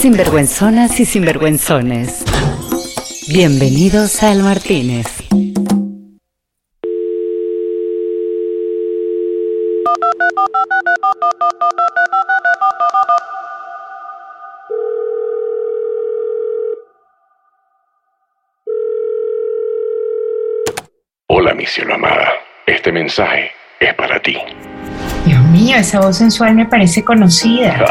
Sinvergüenzonas y sinvergüenzones. Bienvenidos al Martínez. Hola, mi cielo amada. Este mensaje es para ti. Dios mío, esa voz sensual me parece conocida.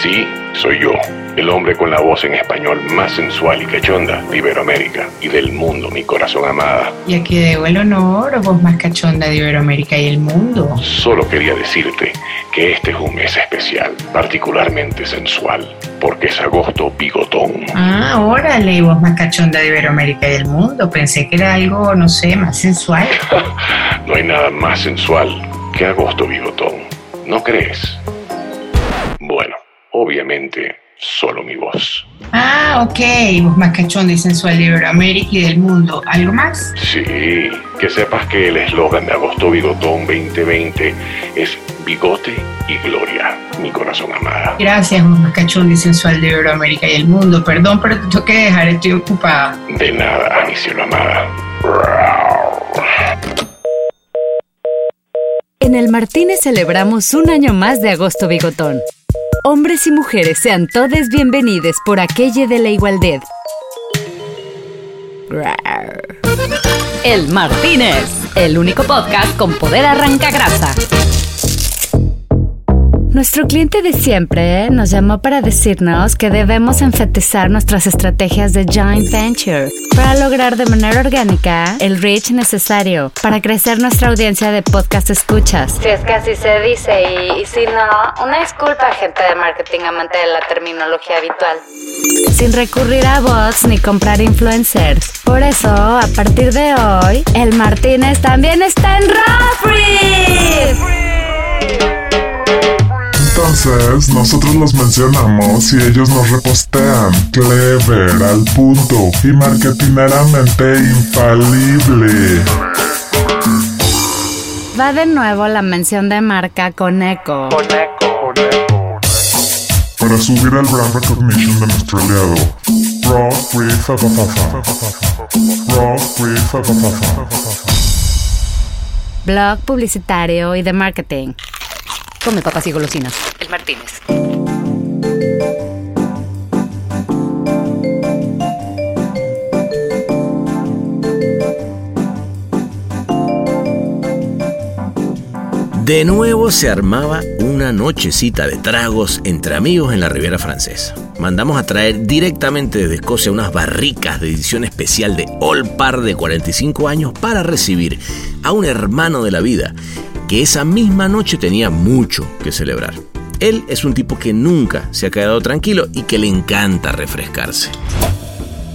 sí, soy yo, el hombre con la voz en español más sensual y cachonda de Iberoamérica y del mundo, mi corazón amada. Y aquí debo el honor voz más cachonda de Iberoamérica y el mundo. Solo quería decirte que este es un mes especial, particularmente sensual, porque es agosto bigotón. Ah, órale, voz más cachonda de Iberoamérica y el mundo. Pensé que era algo, no sé, más sensual. no hay nada más sensual que agosto bigotón. ¿No crees? Bueno, obviamente solo mi voz. Ah, ok, voz más sensual de Iberoamérica y del mundo. ¿Algo más? Sí, que sepas que el eslogan de Agosto Bigotón 2020 es Bigote y Gloria, mi corazón amada. Gracias, voz más cachonda y sensual de Iberoamérica y el mundo. Perdón, pero te tengo que dejar, estoy ocupada. De nada, mi cielo amada. En el Martínez celebramos un año más de Agosto Bigotón. Hombres y mujeres sean todos bienvenidos por aquella de la igualdad. El Martínez, el único podcast con poder arranca grasa. Nuestro cliente de siempre nos llamó para decirnos que debemos enfatizar nuestras estrategias de joint venture para lograr de manera orgánica el reach necesario para crecer nuestra audiencia de podcast escuchas. Si es que así se dice y, y si no, una disculpa gente de marketing amante de la terminología habitual. Sin recurrir a bots ni comprar influencers. Por eso, a partir de hoy, el Martínez también está en Raw entonces, nosotros los mencionamos y ellos nos repostean. Clever, al punto y marketineramente infalible. Va de nuevo la mención de marca con eco. Con eco, con eco. Para subir el brand recognition de nuestro aliado. Fa, fa, fa, fa. Blog publicitario y de marketing. Come papas y golosinas. El Martínez. De nuevo se armaba una nochecita de tragos entre amigos en la Riviera Francesa. Mandamos a traer directamente desde Escocia unas barricas de edición especial de All Par de 45 años para recibir a un hermano de la vida que esa misma noche tenía mucho que celebrar. Él es un tipo que nunca se ha quedado tranquilo y que le encanta refrescarse.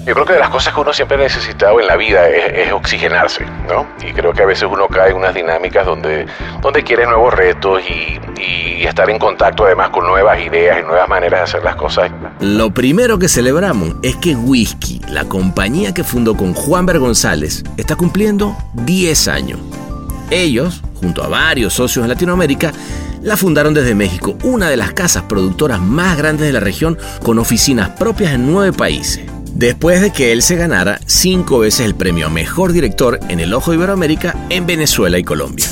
Yo creo que de las cosas que uno siempre ha necesitado en la vida es, oxigenarse, ¿no? Y creo que a veces uno cae en unas dinámicas donde, donde quiere nuevos retos y, y estar en contacto además con nuevas ideas y nuevas maneras de hacer las cosas. Lo primero que celebramos es que Whisky, la compañía que fundó con Juan Ver González, está cumpliendo 10 años. Ellos, junto a varios socios en Latinoamérica, la fundaron desde México, una de las casas productoras más grandes de la región, con oficinas propias en nueve países. Después de que él se ganara cinco veces el premio a Mejor Director en el Ojo de Iberoamérica en Venezuela y Colombia.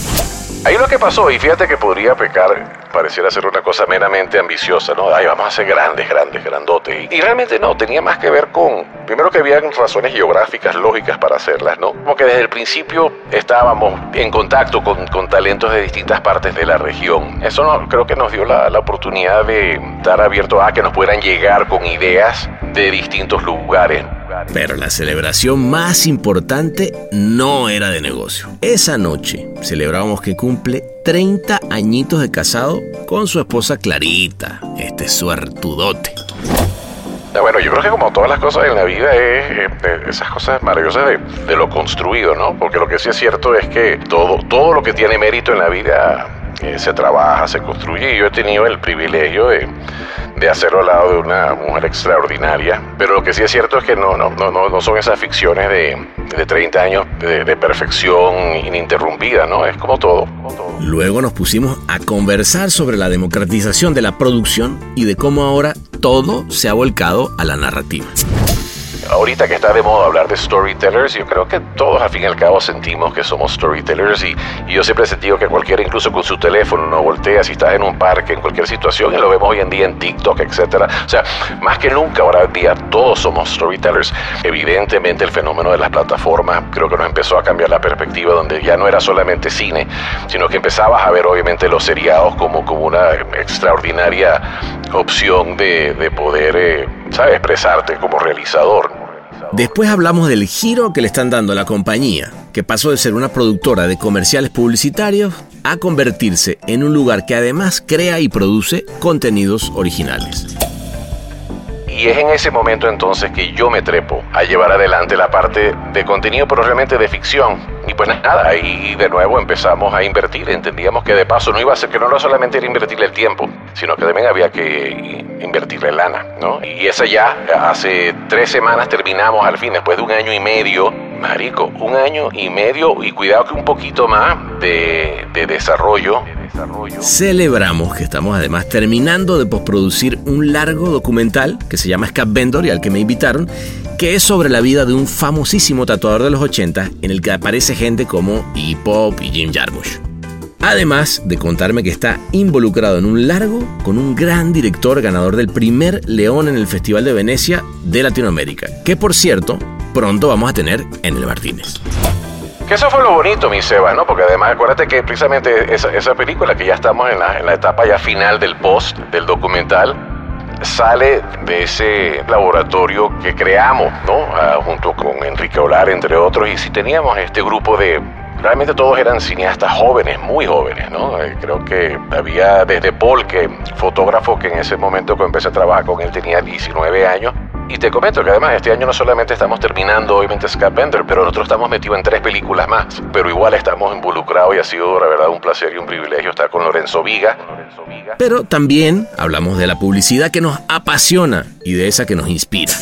Ahí lo que pasó, y fíjate que podría pecar, pareciera ser una cosa meramente ambiciosa, ¿no? Ay, vamos a ser grandes, grandes, grandotes. Y, realmente no, tenía más que ver con, primero que habían razones geográficas, lógicas para hacerlas, ¿no? Como que desde el principio estábamos en contacto con, con talentos de distintas partes de la región. Eso no, creo que nos dio la, la oportunidad de estar abierto a que nos puedan llegar con ideas de distintos lugares. Pero la celebración más importante no era de negocio. Esa noche celebrábamos que cumple 30 añitos de casado con su esposa Clarita, este suertudote. Bueno, yo creo que como todas las cosas en la vida es esas cosas maravillosas de, de, lo construido, ¿no? Porque lo que sí es cierto es que todo, todo lo que tiene mérito en la vida se trabaja, se construye y yo he tenido el privilegio de, de, hacerlo al lado de una mujer extraordinaria. Pero lo que sí es cierto es que no, no, no, no son esas ficciones de, de 30 años de, perfección ininterrumpida, ¿no? Es como todo. Luego nos pusimos a conversar sobre la democratización de la producción y de cómo ahora todo se ha volcado a la narrativa ahorita que está de moda hablar de storytellers, yo creo que todos al fin y al cabo sentimos que somos storytellers y, yo siempre he sentido que cualquiera, incluso con su teléfono, no voltea si estás en un parque, en cualquier situación, y lo vemos hoy en día en TikTok, etcétera. O sea, más que nunca ahora en día todos somos storytellers. Evidentemente el fenómeno de las plataformas creo que nos empezó a cambiar la perspectiva donde ya no era solamente cine, sino que empezabas a ver obviamente los seriados como, como una extraordinaria opción de, de poder, eh, ¿sabes?, expresarte como realizador. Después hablamos del giro que le están dando a la compañía, que pasó de ser una productora de comerciales publicitarios a convertirse en un lugar que además crea y produce contenidos originales. Y es en ese momento entonces que yo me trepo a llevar adelante la parte de contenido, pero realmente de ficción. Y pues nada, y de nuevo empezamos a invertir. Entendíamos que de paso no iba a ser que no era solamente era invertirle el tiempo, sino que también había que invertirle lana, ¿no? Y esa ya, hace tres semanas terminamos al fin, después de un año y medio Marico, un año y medio y cuidado que un poquito más de, de desarrollo. Celebramos que estamos además terminando de postproducir un largo documental que se llama Scap Vendor y al que me invitaron, que es sobre la vida de un famosísimo tatuador de los 80 en el que aparece gente como Iggy Pop y Jim Jarmusch. Además de contarme que está involucrado en un largo con un gran director ganador del primer León en el Festival de Venecia de Latinoamérica, que por cierto pronto vamos a tener en el Martínez. Que eso fue lo bonito, mi Seba, ¿no? Porque además acuérdate que precisamente esa, película, que ya estamos en la, etapa ya final del post, del documental, sale de ese laboratorio que creamos, ¿no? Ah, junto con Enrique Olar, entre otros, y si teníamos este grupo de... Realmente todos eran cineastas jóvenes, muy jóvenes, ¿no? Eh, creo que había desde Paul, que fotógrafo que en ese momento que empecé a trabajar con él tenía 19 años, y te comento que además este año no solamente estamos terminando obviamente Scapender, pero nosotros estamos metidos en tres películas más. Pero igual estamos involucrados y ha sido la verdad un placer y un privilegio estar con Lorenzo Viga. Pero también hablamos de la publicidad que nos apasiona y de esa que nos inspira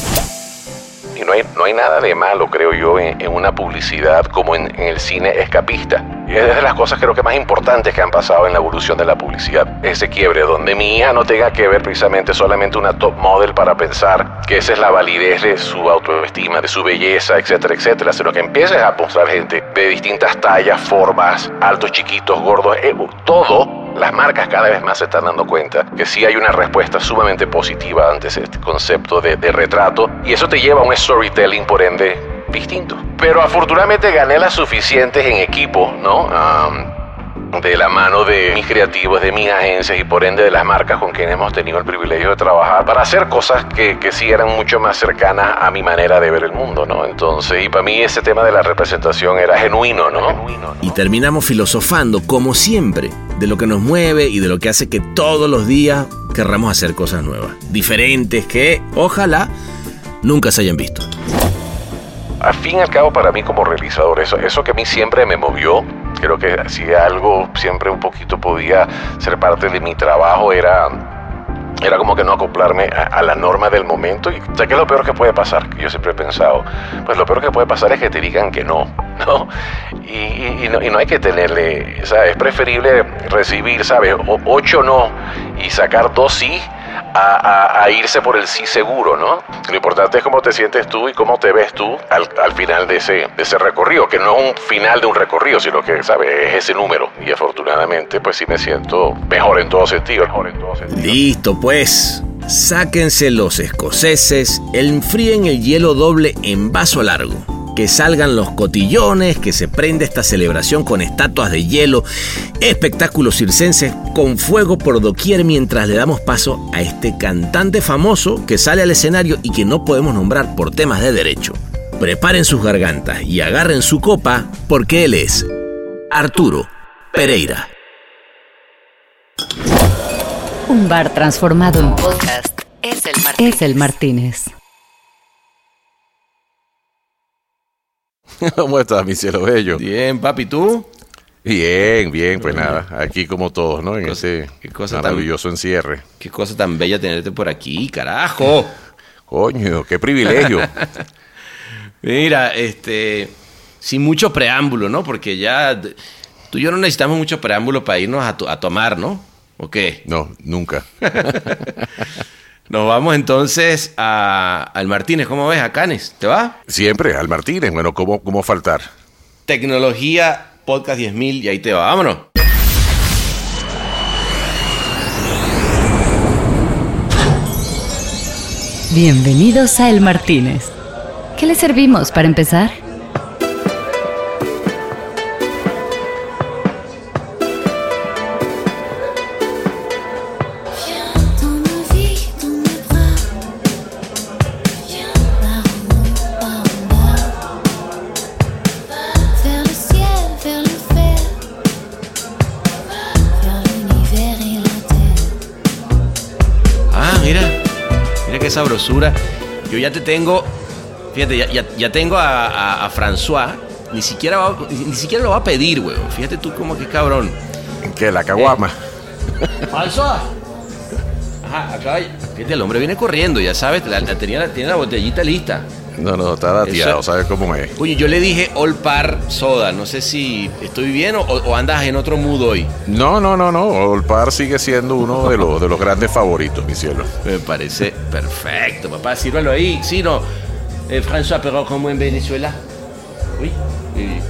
no hay, no hay nada de malo, creo yo, en, una publicidad como en, el cine escapista. Y es de las cosas creo que más importantes que han pasado en la evolución de la publicidad. Ese quiebre donde mi hija no tenga que ver precisamente solamente una top model para pensar que esa es la validez de su autoestima, de su belleza, etcétera, etcétera, sino que empieces a mostrar gente de distintas tallas, formas, altos, chiquitos, gordos, eh, todo las marcas cada vez más se están dando cuenta que sí hay una respuesta sumamente positiva ante este concepto de, retrato y eso te lleva a un storytelling por ende distinto. Pero afortunadamente gané las suficientes en equipo, ¿no? de la mano de mis creativos, de mis agencias y por ende de las marcas con quienes hemos tenido el privilegio de trabajar para hacer cosas que, que sí eran mucho más cercanas a mi manera de ver el mundo, ¿no? Entonces, y para mí ese tema de la representación era genuino, ¿no? Y terminamos filosofando, como siempre, de lo que nos mueve y de lo que hace que todos los días querramos hacer cosas nuevas, diferentes, que ojalá nunca se hayan visto. Al fin y al cabo, para mí como realizador, eso, eso que a mí siempre me movió Creo que si algo siempre un poquito podía ser parte de mi trabajo era era como que no acoplarme a, la norma del momento. Y sea, ¿qué es lo peor que puede pasar? Yo siempre he pensado, pues lo peor que puede pasar es que te digan que no, ¿no? Y, no, y no, hay que tenerle, sea, es preferible recibir, ¿sabes? ocho no y sacar dos sí a, irse por el sí seguro, ¿no? Lo importante es cómo te sientes tú y cómo te ves tú al, final de ese, de ese recorrido, que no es un final de un recorrido, sino que, ¿sabes? Es ese número. Y afortunadamente, pues sí me siento mejor en todo sentido. Mejor en todo sentido. Listo, pues. Sáquense los escoceses, enfríen el hielo doble en vaso largo que salgan los cotillones, que se prende esta celebración con estatuas de hielo, espectáculos circenses con fuego por doquier mientras le damos paso a este cantante famoso que sale al escenario y que no podemos nombrar por temas de derecho. Preparen sus gargantas y agarren su copa porque él es Arturo Pereira. Un bar transformado en podcast es el Martínez. Es el Martínez. ¿Cómo estás, mi cielo bello? Bien, papi, ¿tú? Bien, bien, pues nada, aquí como todos, ¿no? En ese qué cosa maravilloso encierre. Qué cosa tan bella tenerte por aquí, carajo. Coño, qué privilegio. Mira, este, sin mucho preámbulo, ¿no? Porque ya tú y yo no necesitamos mucho preámbulo para irnos a, a tomar, ¿no? ¿O qué? No, nunca. Nos vamos entonces a, al Martínez. ¿Cómo ves? A Canes. ¿Te va? Siempre, al Martínez. Bueno, ¿cómo, cómo faltar? Tecnología Podcast 10.000 y ahí te va. Vámonos. Bienvenidos a El Martínez. ¿Qué le servimos para empezar? Yo ya te tengo. Fíjate, ya, ya- ya tengo a, a- a François. Ni siquiera, va- ni siquiera lo va a pedir, weón. Fíjate tú como que cabrón. Que la caguama. ¡François! Ajá, acá. Fíjate, el hombre viene corriendo, ya sabes. La, la tenía, la- tiene la botellita lista. No, no, está dateado, ¿sabes cómo es? Oye, yo le dije All Par Soda. No sé si estoy bien o, o andas en otro mood hoy. No, no, no, no. Olpar sigue siendo uno de los, de los grandes favoritos, mi cielo. Me parece perfecto, papá. Sírvalo ahí. Sí, no. Eh, François, pero como en Venezuela. Uy. eh,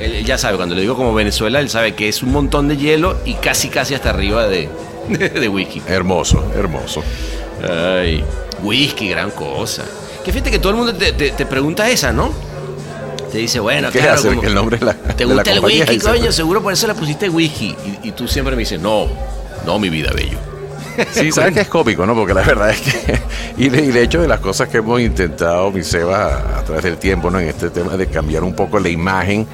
él, él ya sabe, cuando le digo como Venezuela, él sabe que es un montón de hielo y casi, casi hasta arriba de, de whisky. Hermoso, hermoso. Ay, whisky, gran cosa. Que fíjate que todo el mundo te, te- te pregunta esa, ¿no? Te dice, bueno, ¿Qué claro, hace? como- El nombre de la, ¿Te de la gusta el whisky, coño? Seguro por eso le pusiste whisky. Y, y tú siempre me dices, no, no, mi vida, bello. Sí, sabes que es cómico, ¿no? Porque la verdad es que. Y de, y de hecho, de las cosas que hemos intentado, mi Seba, a, a través del tiempo, ¿no? En este tema de cambiar un poco la imagen,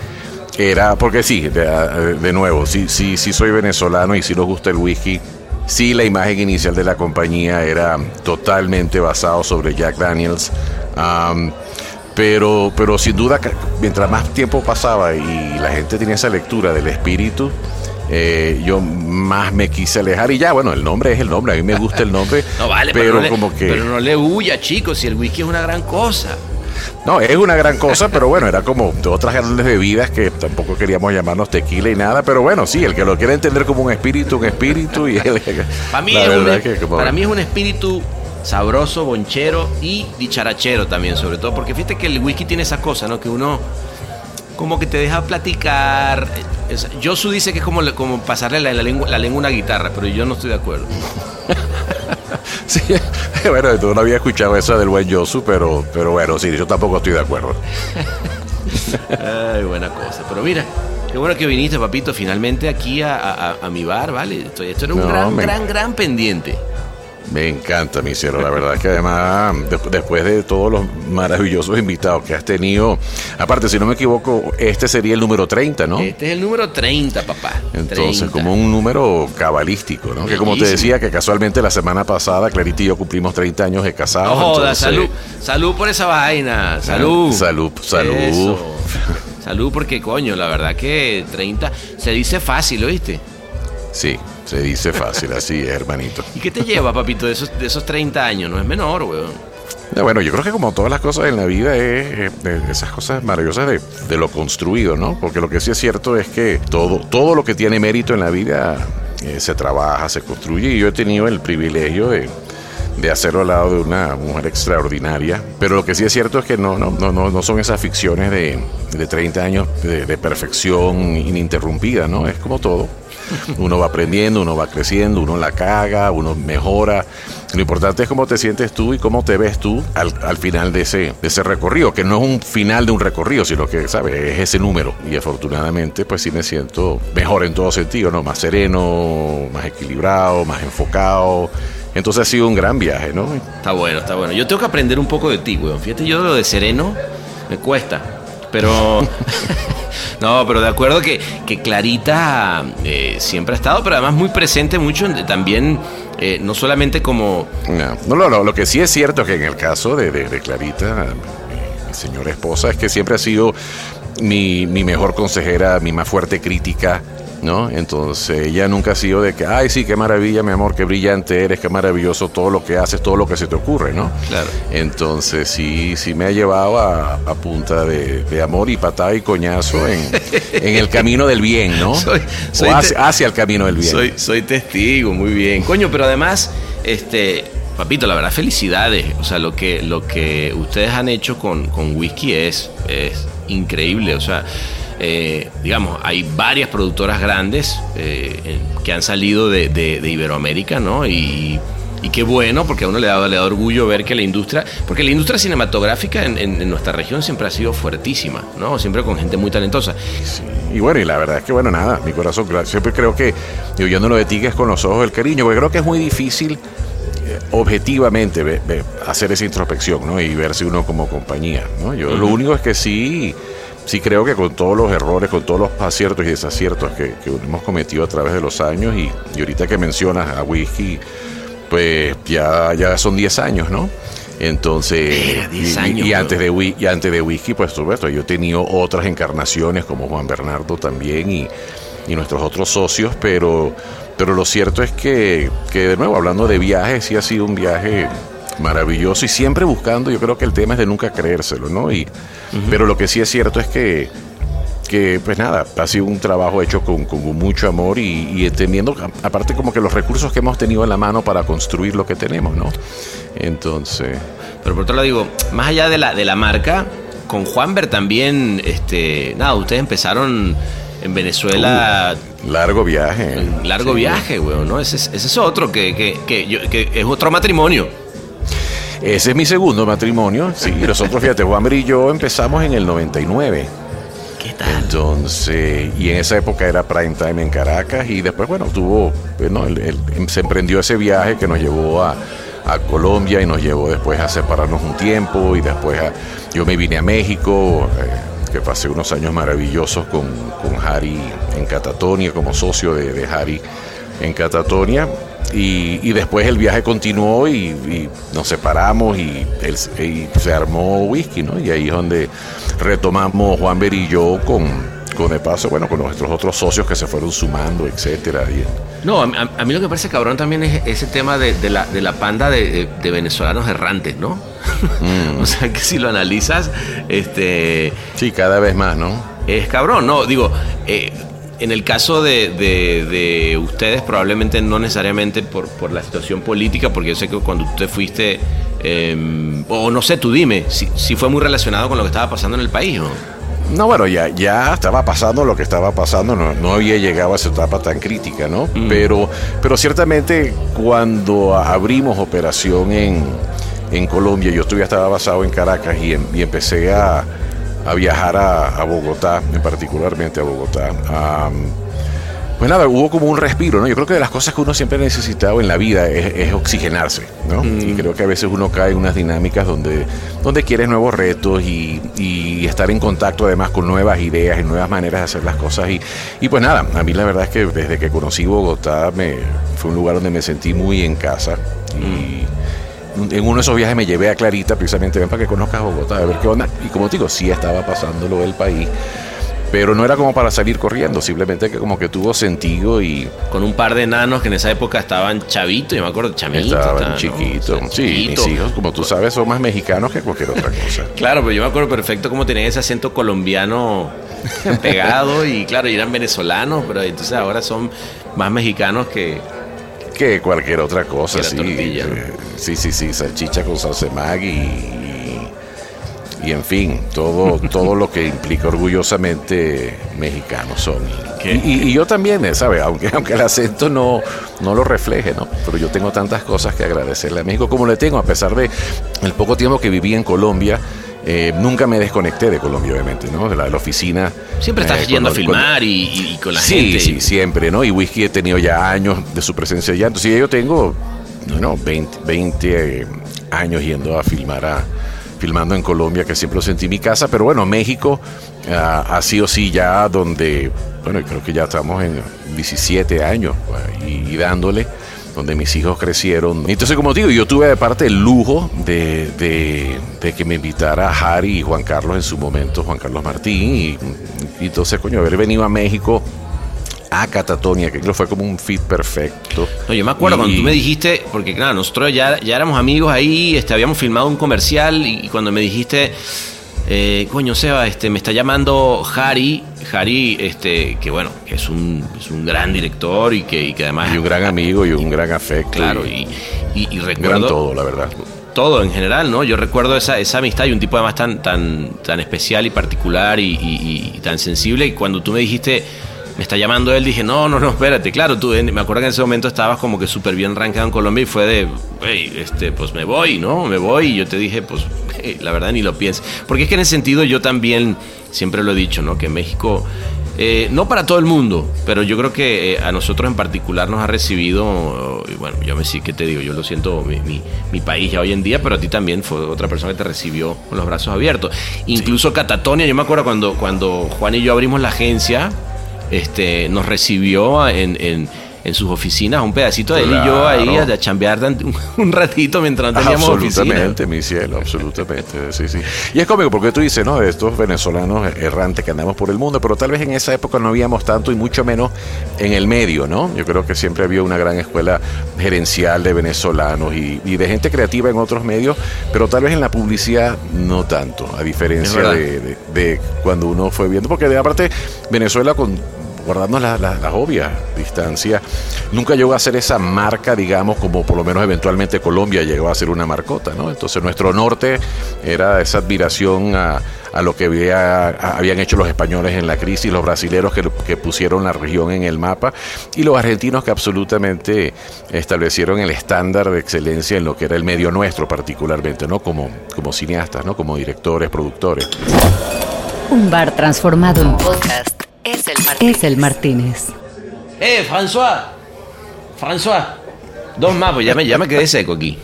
era. Porque sí, de, de nuevo, sí, sí, sí soy venezolano y sí nos gusta el whisky. Sí, la imagen inicial de la compañía era totalmente basado sobre Jack Daniels. Am, pero, pero sin duda, mientras más tiempo pasaba y la gente tenía esa lectura del espíritu, eh, yo más me quise alejar. Y ya, bueno, el nombre es el nombre, a mí me gusta el nombre. No vale, pero, pero, no le, como que. pero no le huya, chicos, si el whisky es una gran cosa. No, es una gran cosa, pero bueno, era como de otras grandes bebidas que tampoco queríamos llamarnos tequila y nada, pero bueno, sí, el que lo quiere entender como un espíritu, un espíritu y el, Para mí, es un, verdad que como- para mí es un espíritu sabroso, bonchero y dicharachero también, sobre todo, porque fíjate que el whisky tiene esa cosa, ¿no? Que uno como que te deja platicar. Es- Josu dice que es como, como pasarle la, la lengua, la lengua a una guitarra, pero yo no estoy de acuerdo. Sí, bueno, tú no había escuchado esa del buen Yosu, pero, pero bueno, sí, yo tampoco estoy de acuerdo. Ay, buena cosa. Pero mira, qué bueno que viniste, papito, finalmente aquí a, a- a mi bar, ¿vale? Esto, esto era un No, gran, me- gran, gran pendiente. Me encanta, mi cielo. La verdad es que además, de- después de todos los maravillosos invitados que has tenido, aparte, si no me equivoco, este sería el número 30, ¿no? Este es el número 30, papá. Entonces, 30. como un número cabalístico, ¿no? Que como te decía, que casualmente la semana pasada, Clarita y yo cumplimos 30 años de casados. No joda, entonces- salud. Salud por esa vaina. Salud. Salud, salud. Eso. Salud porque, coño, la verdad que 30 se dice fácil, ¿oíste? Sí, se dice fácil, así es, hermanito. ¿Y qué te lleva, papito, de esos, de esos 30 años? No es menor, weón. No, Bueno, yo creo que como todas las cosas en la vida es eh, esas cosas maravillosas de, de lo construido, ¿no? Porque lo que sí es cierto es que todo, todo lo que tiene mérito en la vida eh, se trabaja, se construye y yo he tenido el privilegio de, de hacerlo al lado de una mujer extraordinaria. Pero lo que sí es cierto es que no, no, no, no, no son esas ficciones de, de 30 años de, de perfección ininterrumpida, ¿no? Es como todo. Uno va aprendiendo, uno va creciendo, uno la caga, uno mejora. Lo importante es cómo te sientes tú y cómo te ves tú al, al final de ese, de ese recorrido, que no es un final de un recorrido, sino que, ¿sabes? Es ese número. Y afortunadamente, pues sí me siento mejor en todo sentido, ¿no? Más sereno, más equilibrado, más enfocado. Entonces ha sido un gran viaje, ¿no? Está bueno, está bueno. Yo tengo que aprender un poco de ti, weón. Fíjate, yo lo de sereno me cuesta. Pero. no, pero de acuerdo que, que Clarita eh, siempre ha estado, pero además muy presente mucho también, eh, no solamente como. No, no, no, lo que sí es cierto es que en el caso de, de- Clarita, mi, mi señora esposa, es que siempre ha sido mi, mi mejor consejera, mi más fuerte crítica, ¿no? Entonces ella nunca ha sido de que, ay, sí, qué maravilla, mi amor, qué brillante eres, qué maravilloso todo lo que haces, todo lo que se te ocurre, ¿no? Claro. Entonces sí, sí me ha llevado a, a punta de, de amor y patada y coñazo en, en el camino del bien, ¿no? Soy- O soy hacia, te- hacia el camino del bien. Soy, soy testigo, muy bien. Coño, pero además, este. papito, la verdad, felicidades. O sea, lo que, lo que ustedes han hecho con, con whisky es, es increíble. O sea, eh, digamos, hay varias productoras grandes eh, que han salido de, de- de Iberoamérica, ¿no? Y, y qué bueno, porque a uno le da, le da orgullo ver que la industria, porque la industria cinematográfica en, en- en nuestra región siempre ha sido fuertísima, ¿no? Siempre con gente muy talentosa. Y bueno, y la verdad es que, bueno, nada, mi corazón, siempre creo que, yo yéndolo de ti, que es con los ojos del cariño, porque creo que es muy difícil eh, objetivamente hacer esa introspección, ¿no? Y verse uno como compañía, ¿no? Yo lo único es que sí, sí creo que con todos los errores, con todos los aciertos y desaciertos que, que hemos cometido a través de los años, y, y ahorita que mencionas a Whisky, pues ya, ya son 10 años, ¿no? Entonces, Mira, 10 y- antes de y antes de Whisky, pues ves, yo he tenido otras encarnaciones como Juan Bernardo también y, y nuestros otros socios, pero, pero lo cierto es que, que, de nuevo, hablando de viajes, sí ha sido un viaje maravilloso y siempre buscando, yo creo que el tema es de nunca creérselo, ¿no? Y, Pero lo que sí es cierto es que que pues nada, ha sido un trabajo hecho con, con mucho amor y, y entendiendo aparte como que los recursos que hemos tenido en la mano para construir lo que tenemos, ¿no? Entonces, Pero por otro lado digo, más allá de la, de la marca, con Juanber también, este, nada, ustedes empezaron en Venezuela largo viaje. largo Sí. viaje, weón, ¿no? Ese, es- ese es otro, que, que, que, yo- que es otro matrimonio. Ese es mi segundo matrimonio. Sí, nosotros, fíjate, Juan y yo empezamos en el 99. ¿Qué tal? Entonces, y en esa época era prime time en Caracas y después, bueno, tuvo, pues, ¿no? El- el- se emprendió ese viaje que nos llevó a, a Colombia y nos llevó después a separarnos un tiempo y después a- yo me vine a México, eh, que pasé unos años maravillosos con, con Harry en Catatonia, como socio de, de Harry en Catatonia. Y, y después el viaje continuó y, y nos separamos y, el- y se armó whisky, ¿no? Y ahí es donde retomamos Juan Ver y yo con, con de paso, bueno, con nuestros otros socios que se fueron sumando, etcétera. No, a, a- mí lo que me parece cabrón también es ese tema de, de la, de la panda de venezolanos errantes, ¿no? Mm. o sea que si lo analizas, este, sí, cada vez más, ¿no? es cabrón, ¿no? Digo, eh, en el caso de, de- de ustedes, probablemente no necesariamente por, por la situación política, porque yo sé que cuando te fuiste, eh, o no sé, tú dime, si, si fue muy relacionado con lo que estaba pasando en el país, ¿no? No, bueno, ya, ya estaba pasando lo que estaba pasando, no, no había llegado a esa etapa tan crítica, ¿no? Mm. Pero, pero ciertamente cuando abrimos operación en, en Colombia, yo todavía estaba basado en Caracas y, em- y empecé a, a viajar a, a Bogotá, en particularmente a Bogotá. Am, pues nada, hubo como un respiro, ¿no? Yo creo que de las cosas que uno siempre ha necesitado en la vida es, es oxigenarse, ¿no? Y creo que a veces uno cae en unas dinámicas donde, donde quieres nuevos retos y, y estar en contacto además con nuevas ideas y nuevas maneras de hacer las cosas. Y, y pues nada, a mí la verdad es que desde que conocí Bogotá me, fue un lugar donde me sentí muy en casa. Y en uno de esos viajes me llevé a Clarita precisamente ven para que conozcas Bogotá, a ver qué onda. Y como te digo, sí estaba pasando lo del país. Pero no era como para salir corriendo, simplemente que como que tuvo sentido y Con un par de enanos que en esa época estaban chavitos, yo me acuerdo, chamitos. estaban chiquitos. O sea, Sí, mis hijos, como tú sabes, son más mexicanos que cualquier otra cosa. Claro, pero yo me acuerdo perfecto cómo tenían ese acento colombiano pegado y claro, y eran venezolanos, pero entonces ahora son más mexicanos que... que cualquier otra cosa, sí. tortilla, Sí, sí, sí, salchicha con salsa Maggi y, y en fin, todo, todo lo que implica orgullosamente mexicanos son. Y, y- y yo también, eh, ¿sabes? Aunque, aunque el acento no, no lo refleje, ¿no? Pero yo tengo tantas cosas que agradecerle a México como le tengo, a pesar de el poco tiempo que viví en Colombia. Eh, nunca me desconecté de Colombia, obviamente, ¿no? De la, de la oficina. Siempre estás eh, yendo a filmar y, y- y con la sí, gente. Sí, siempre, ¿no? Y Whisky he tenido ya años de su presencia allá. Entonces yo tengo, no, 20, 20 años yendo a filmar a filmando en Colombia, que siempre lo sentí mi casa, pero bueno, México ah, ha sido sí ya donde, bueno, creo que ya estamos en 17 años pues, y, y dándole, donde mis hijos crecieron. Entonces, como digo, yo tuve de parte el lujo de, de- de que me invitara Harry y Juan Carlos en su momento, Juan Carlos Martín, y, y entonces, coño, haber venido a México a Catatonia, que creo fue como un fit perfecto. No, yo me acuerdo Y- cuando tú me dijiste, porque claro, nosotros ya, ya éramos amigos ahí, este, habíamos filmado un comercial y, y cuando me dijiste, eh, coño, Seba, este, me está llamando Harry, Harry, este, que bueno, que es un, es un gran director y que, y que además... Y un gran amigo y un gran afecto. Claro, y, y, y gran recuerdo... todo, la verdad. todo en general, ¿no? Yo recuerdo esa, esa amistad y un tipo además tan, tan, tan especial y particular y tan sensible. Y cuando tú me dijiste, me está llamando él, dije, no, no, no, espérate. Claro, tú, en- me acuerdo que en ese momento estabas como que súper bien rankeado en Colombia y fue de, "Ey, este, pues me voy, ¿no? Me voy. Y yo te dije, pues, eh, la verdad ni lo pienses. Porque es que en ese sentido yo también siempre lo he dicho, ¿no? Que México. eh, no para todo el mundo, pero yo creo que eh, a nosotros en particular nos ha recibido, y bueno, yo me sí que te digo, yo lo siento, mi, mi- mi país ya hoy en día, pero a ti también fue otra persona que te recibió con los brazos abiertos. Incluso Catatonia, yo me acuerdo cuando, cuando Juan y yo abrimos la agencia, este, nos recibió en, en- en sus oficinas, un pedacito de él y yo ahí a, a chambear un ratito mientras no teníamos oficina. Absolutamente, mi cielo, absolutamente, sí, sí. Y es cómico porque tú dices, ¿no? De estos venezolanos errantes que andamos por el mundo, pero tal vez en esa época no habíamos tanto y mucho menos en el medio, ¿no? Yo creo que siempre había una gran escuela gerencial de venezolanos y, y de gente creativa en otros medios, pero tal vez en la publicidad no tanto, a diferencia de- de cuando uno fue viendo, porque de aparte Venezuela con guardando las las- las obvias distancias, nunca llegó a ser esa marca, digamos, como por lo menos eventualmente Colombia llegó a ser una marcota, ¿no? Entonces nuestro norte era esa admiración a, lo que habían hecho los españoles en la crisis, los brasileros que, que pusieron la región en el mapa y los argentinos que absolutamente establecieron el estándar de excelencia en lo que era el medio nuestro particularmente, ¿no? Como, como cineastas, ¿no? Como directores, productores. Un bar transformado en podcast es el Martínez. Es el Martínez. ¡Eh, François! François. Dos más, pues ya me, ya me quedé seco aquí.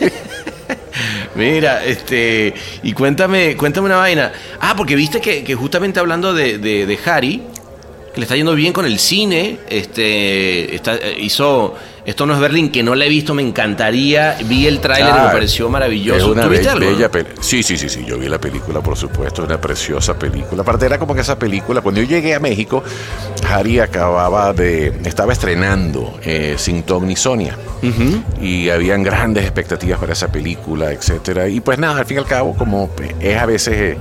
Mira, este. Y cuéntame, cuéntame una vaina. Ah, porque viste que, que justamente hablando de, de, de Harry, que le está yendo bien con el cine. Este. está- eh, hizo. Esto no es Berlín, que no la he visto, me encantaría. Vi el tráiler y me pareció Es maravilloso. una ¿Tú viste algo? bella peli- Sí, sí, sí, sí, yo vi la película, por supuesto, una preciosa película. Aparte era como que esa película, cuando yo llegué a México, Harry acababa de, estaba estrenando eh, Sin Tom ni Sonia. Y habían grandes expectativas para esa película, etcétera. Y pues nada, al fin y al cabo, como es a veces eh,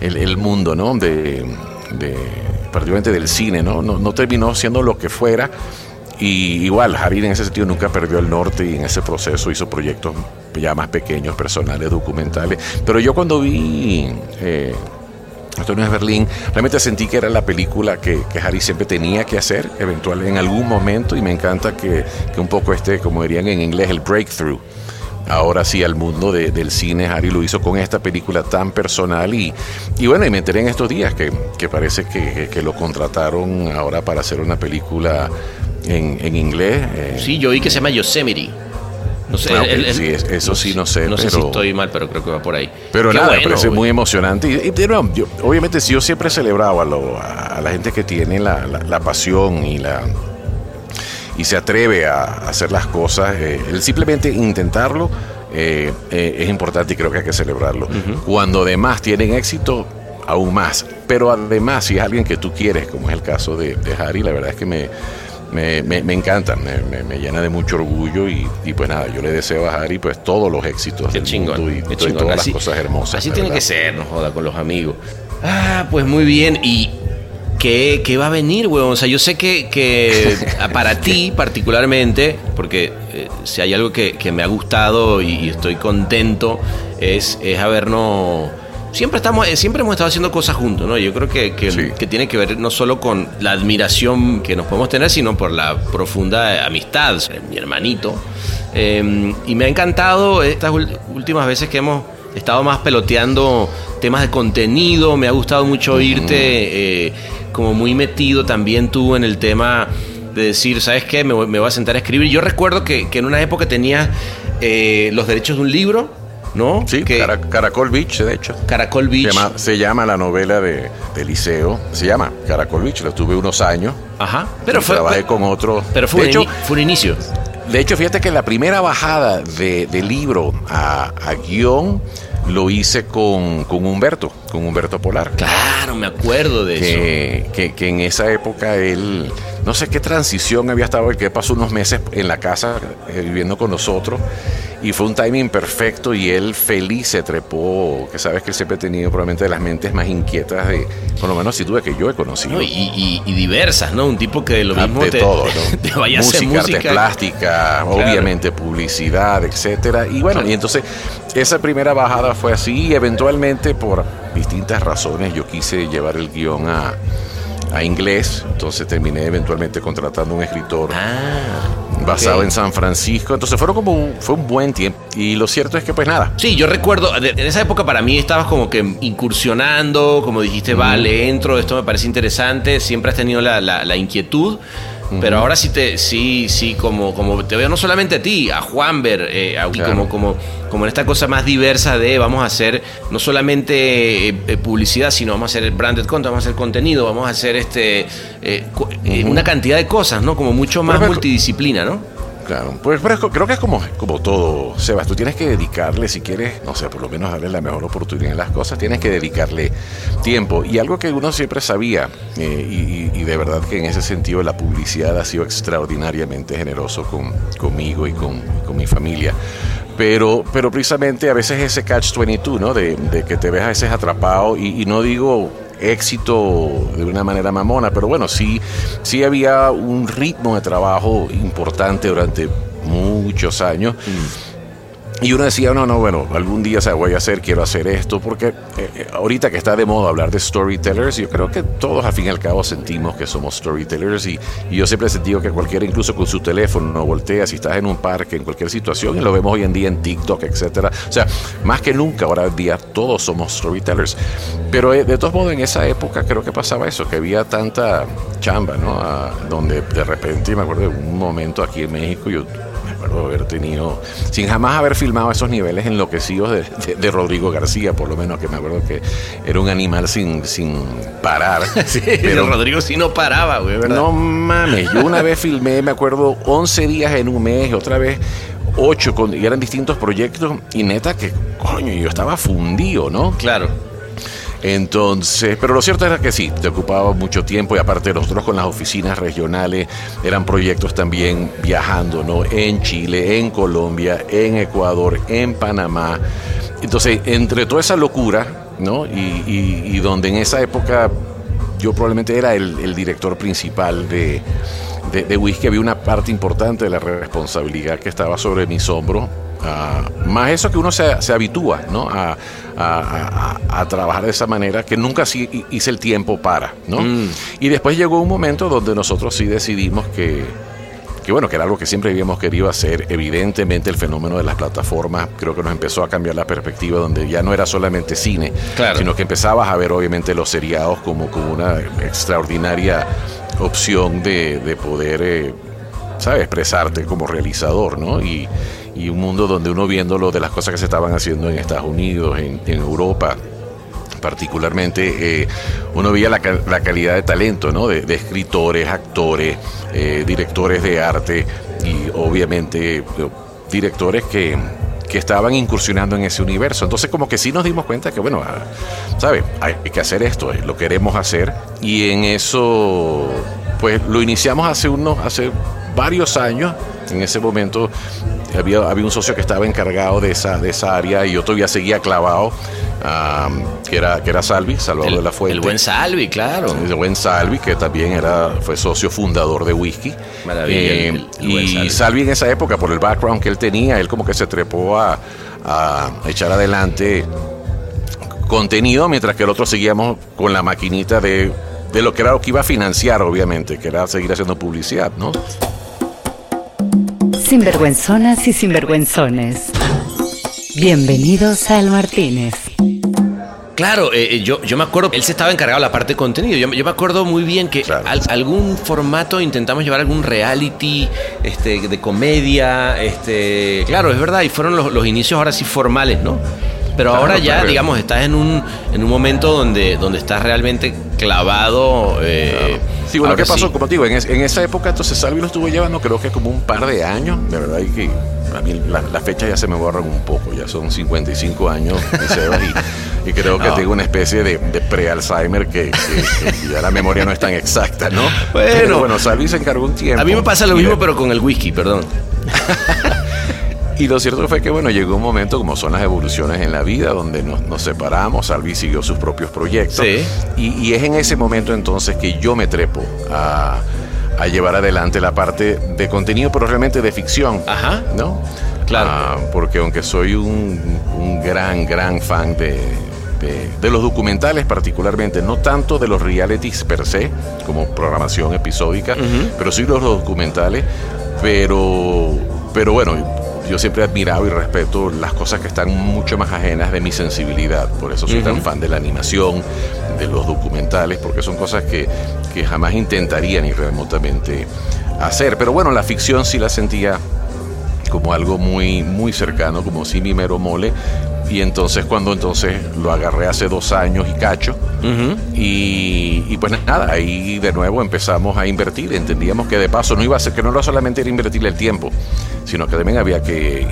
el, el mundo, ¿no? De, de- particularmente del cine, ¿no? ¿no? No terminó siendo lo que fuera. Y igual, Harry en ese sentido nunca perdió el norte y en ese proceso hizo proyectos ya más pequeños, personales, documentales. Pero yo cuando vi eh, esto no es Berlín, realmente sentí que era la película que, que Harry siempre tenía que hacer, eventual en algún momento, y me encanta que, que un poco este, como dirían en inglés, el breakthrough. Ahora sí, al mundo de- del cine, Harry lo hizo con esta película tan personal y, y bueno, y me enteré en estos días que, que parece que, que lo contrataron ahora para hacer una película en, en inglés. eh, Sí, yo vi que se llama Yosemite. No sé, Ah, el- el- sí, eso sí no sé, No sé si estoy mal, pero creo que va por ahí. Pero Qué nada, me bueno, parece güey. muy emocionante. Y, y yo- obviamente, si yo siempre he celebrado a, lo- a la gente que tiene la, la- la pasión y la y se atreve a hacer las cosas, eh, el simplemente intentarlo eh, eh, es importante y creo que hay que celebrarlo. Cuando además tienen éxito, aún más. Pero además, si es alguien que tú quieres, como es el caso de, de Harry, la verdad es que me, me, me, me encanta, me, me- me llena de mucho orgullo y, y pues nada, yo le deseo a Harry pues todos los éxitos Qué del chingón, mundo y, qué y todas Así- las cosas hermosas. Así tiene verdad. que ser, no joda, con los amigos. Ah, pues muy bien. ¿Y qué, qué va a venir, weón? O sea, yo sé que, que para ti particularmente, porque eh, si hay algo que, que me ha gustado y, y estoy contento, es, es habernos... Siempre, estamos, eh, siempre hemos estado haciendo cosas juntos, ¿no? Yo creo que, que, Sí. que tiene que ver no solo con la admiración que nos podemos tener, sino por la profunda amistad. Eh, Mi hermanito. Eh, y me ha encantado estas últimas veces que hemos estado más peloteando temas de contenido. Me ha gustado mucho oírte eh, como muy metido también tú en el tema de decir, ¿sabes qué? Me voy, me voy a sentar a escribir. Yo recuerdo que, que en una época tenías eh, los derechos de un libro, ¿no? Sí, que, Cara- Caracol Beach, de hecho. Caracol Se Beach. llama, se llama la novela de, de Liceo, se llama Caracol Beach, lo tuve unos años. Ajá. Pero fue, trabajé fue- con otro. pero fue, de un, hecho, fue un inicio. de hecho, fíjate que la primera bajada de, de libro a, a guion lo hice con, con Humberto, con Humberto Polar. Claro, me acuerdo de eso. que, que, que en esa época él, no sé qué transición había estado, que pasó unos meses en la casa eh, viviendo con nosotros. y fue un timing perfecto y él feliz se trepó, que sabes que él siempre ha tenido probablemente de las mentes más inquietas de, por lo menos si tuve que yo he conocido. No, y, y- y diversas, ¿no? Un tipo que de lo Ah, mismo de te, todo, ¿no? te vaya a hacer música, música. arte plástica, obviamente publicidad, etcétera. Y bueno, y entonces esa primera bajada fue así y eventualmente por distintas razones yo quise llevar el guion a, a inglés, entonces terminé eventualmente contratando un escritor Ah, basado en San Francisco, entonces fueron como un, fue un buen tiempo. Y lo cierto es que pues nada, Sí, yo recuerdo, en esa época para mí estabas como que incursionando, como dijiste, vale, entro, esto me parece interesante, siempre has tenido la, la- la inquietud, pero ahora sí te, sí, sí, como, como te veo no solamente a ti, a Juanber, eh, a- Claro. como, como, como en esta cosa más diversa de vamos a hacer no solamente eh, eh, publicidad, sino vamos a hacer branded content, vamos a hacer contenido, vamos a hacer este eh, una cantidad de cosas, ¿no? Como mucho más multidisciplina, ¿no? Claro, pues pero creo que es como, como todo, Sebas, tú tienes que dedicarle, si quieres, no sé, por lo menos darle la mejor oportunidad en las cosas, tienes que dedicarle tiempo. Y algo que uno siempre sabía, eh, y, de verdad que en ese sentido la publicidad ha sido extraordinariamente generoso con, conmigo y con, con mi familia. Pero, pero precisamente a veces ese catch-22, ¿no? De, que te ves a veces atrapado, y no digo éxito de una manera mamona, pero bueno, sí, sí había un ritmo de trabajo importante durante muchos años. Y uno decía, no, no, bueno, algún día se voy a hacer, quiero hacer esto, porque eh, eh, ahorita que está de moda hablar de storytellers, yo creo que todos al fin y al cabo sentimos que somos storytellers y, yo siempre he sentido que cualquiera, incluso con su teléfono, no voltea, si estás en un parque, en cualquier situación, y lo vemos hoy en día en TikTok, etcétera. O sea, más que nunca ahora en día todos somos storytellers. Pero eh, de todos modos en esa época creo que pasaba eso, que había tanta chamba, ¿no? Ah, donde de repente, me acuerdo de un momento aquí en México, yo haber tenido, sin jamás haber filmado esos niveles enloquecidos de, de- de Rodrigo García, por lo menos que me acuerdo que era un animal sin, sin parar. Sí, Pero Rodrigo sí no paraba, güey, ¿verdad? no mames, yo una vez filmé, me acuerdo, 11 días en un mes, otra vez 8, con, y eran distintos proyectos, y neta que, coño, yo estaba fundido, ¿no? Claro. Entonces, pero lo cierto era que sí, te ocupaba mucho tiempo y aparte nosotros con las oficinas regionales eran proyectos también viajando, ¿no? En Chile, en Colombia, en Ecuador, en Panamá. Entonces, entre toda esa locura, ¿no? Y, y- y donde en esa época yo probablemente era el, director principal de, de, de Whisky, había una parte importante de la responsabilidad que estaba sobre mis hombros. Ah, más eso que uno se, se habitúa ¿no? a, a- a- a- a trabajar de esa manera, que nunca sí hi- hice el tiempo para. ¿no? Mm. Y después llegó un momento donde nosotros sí decidimos que, que bueno, que era algo que siempre habíamos querido hacer. Evidentemente el fenómeno de las plataformas creo que nos empezó a cambiar la perspectiva, donde ya no era solamente cine, Claro. sino que empezabas a ver obviamente los seriados como, como una extraordinaria opción de, de poder, eh, ¿sabes?, expresarte como realizador, ¿no? Y, y un mundo donde uno viéndolo de las cosas que se estaban haciendo en Estados Unidos, en, Europa, particularmente eh, uno veía la, la calidad de talento, ¿no? De, escritores, actores, eh, directores de arte y obviamente eh, directores que, que estaban incursionando en ese universo. Entonces como que sí nos dimos cuenta que, bueno, ah, ¿sabes? Hay que hacer esto, lo queremos hacer y en eso, pues lo iniciamos hace unos, hace varios años. En ese momento había, había un socio que estaba encargado de esa, de esa área y yo todavía seguía clavado, ah, que, era, que era Salvi, Salvador El, de la Fuente. el buen Salvi, claro. El buen Salvi, que también era, fue socio fundador de Whisky. Eh, Maravilla, el- el- el buen y Salvi. Salvi. en esa época, por el background que él tenía, él como que se trepó a, a echar adelante contenido, mientras que el otro seguíamos con la maquinita de, de lo que era lo que iba a financiar, obviamente, que era seguir haciendo publicidad, ¿no? Sinvergüenzonas y sinvergüenzones. Bienvenidos a El Martínez. Claro, eh, eh, yo, yo me acuerdo, él se estaba encargado de la parte de contenido. Yo, yo me acuerdo muy bien que Claro. al- algún formato intentamos llevar algún reality este, de comedia. Este, claro, es verdad, y fueron los, los inicios ahora sí formales, ¿no? Pero Claro, ahora ya, claro. digamos, estás en un, en un momento donde, donde estás realmente clavado. eh, Sí, bueno, ¿qué pasó? sí. Como te digo, en, es- en esa época entonces Salvi lo estuvo llevando creo que como un par de años, de verdad, y que a mí la- las fechas ya se me borran un poco, ya son 55 años, y, y creo que No. tengo una especie de, de pre-Alzheimer que, que- que ya la memoria no es tan exacta, ¿no? Bueno. Pero bueno, Salvi se encargó un tiempo. A mí me pasa lo mismo, pero con el whisky, perdón. Y lo cierto fue que, bueno, llegó un momento, como son las evoluciones en la vida, donde nos, nos separamos, Albi siguió sus propios proyectos. Sí. Y, y es en ese momento entonces que yo me trepo a, a llevar adelante la parte de contenido, pero realmente de ficción. Ajá. ¿No? Claro. Ah, porque aunque soy un, un gran, gran fan de, de, de los documentales particularmente, no tanto de los realities per se, como programación episódica, pero sí los documentales, pero, pero bueno, yo siempre he admirado y respeto las cosas que están mucho más ajenas de mi sensibilidad, por eso soy tan fan de la animación, de los documentales, porque son cosas que, que jamás intentaría ni remotamente hacer, pero bueno, la ficción sí la sentía como algo muy, muy cercano, como si mi mero mole. Y entonces cuando entonces lo agarré hace dos años y cacho, y, y pues nada, ahí de nuevo empezamos a invertir. Entendíamos que de paso no iba a ser, que no era solamente era invertirle el tiempo, sino que también había que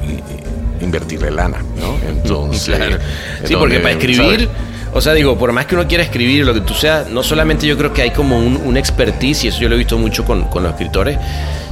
invertirle lana, ¿no? Entonces... Claro. Sí, porque para escribir, ¿sabes? o sea, digo, por más que uno quiera escribir lo que tú seas, no solamente yo creo que hay como un, un expertise, y eso yo lo he visto mucho con, con los escritores,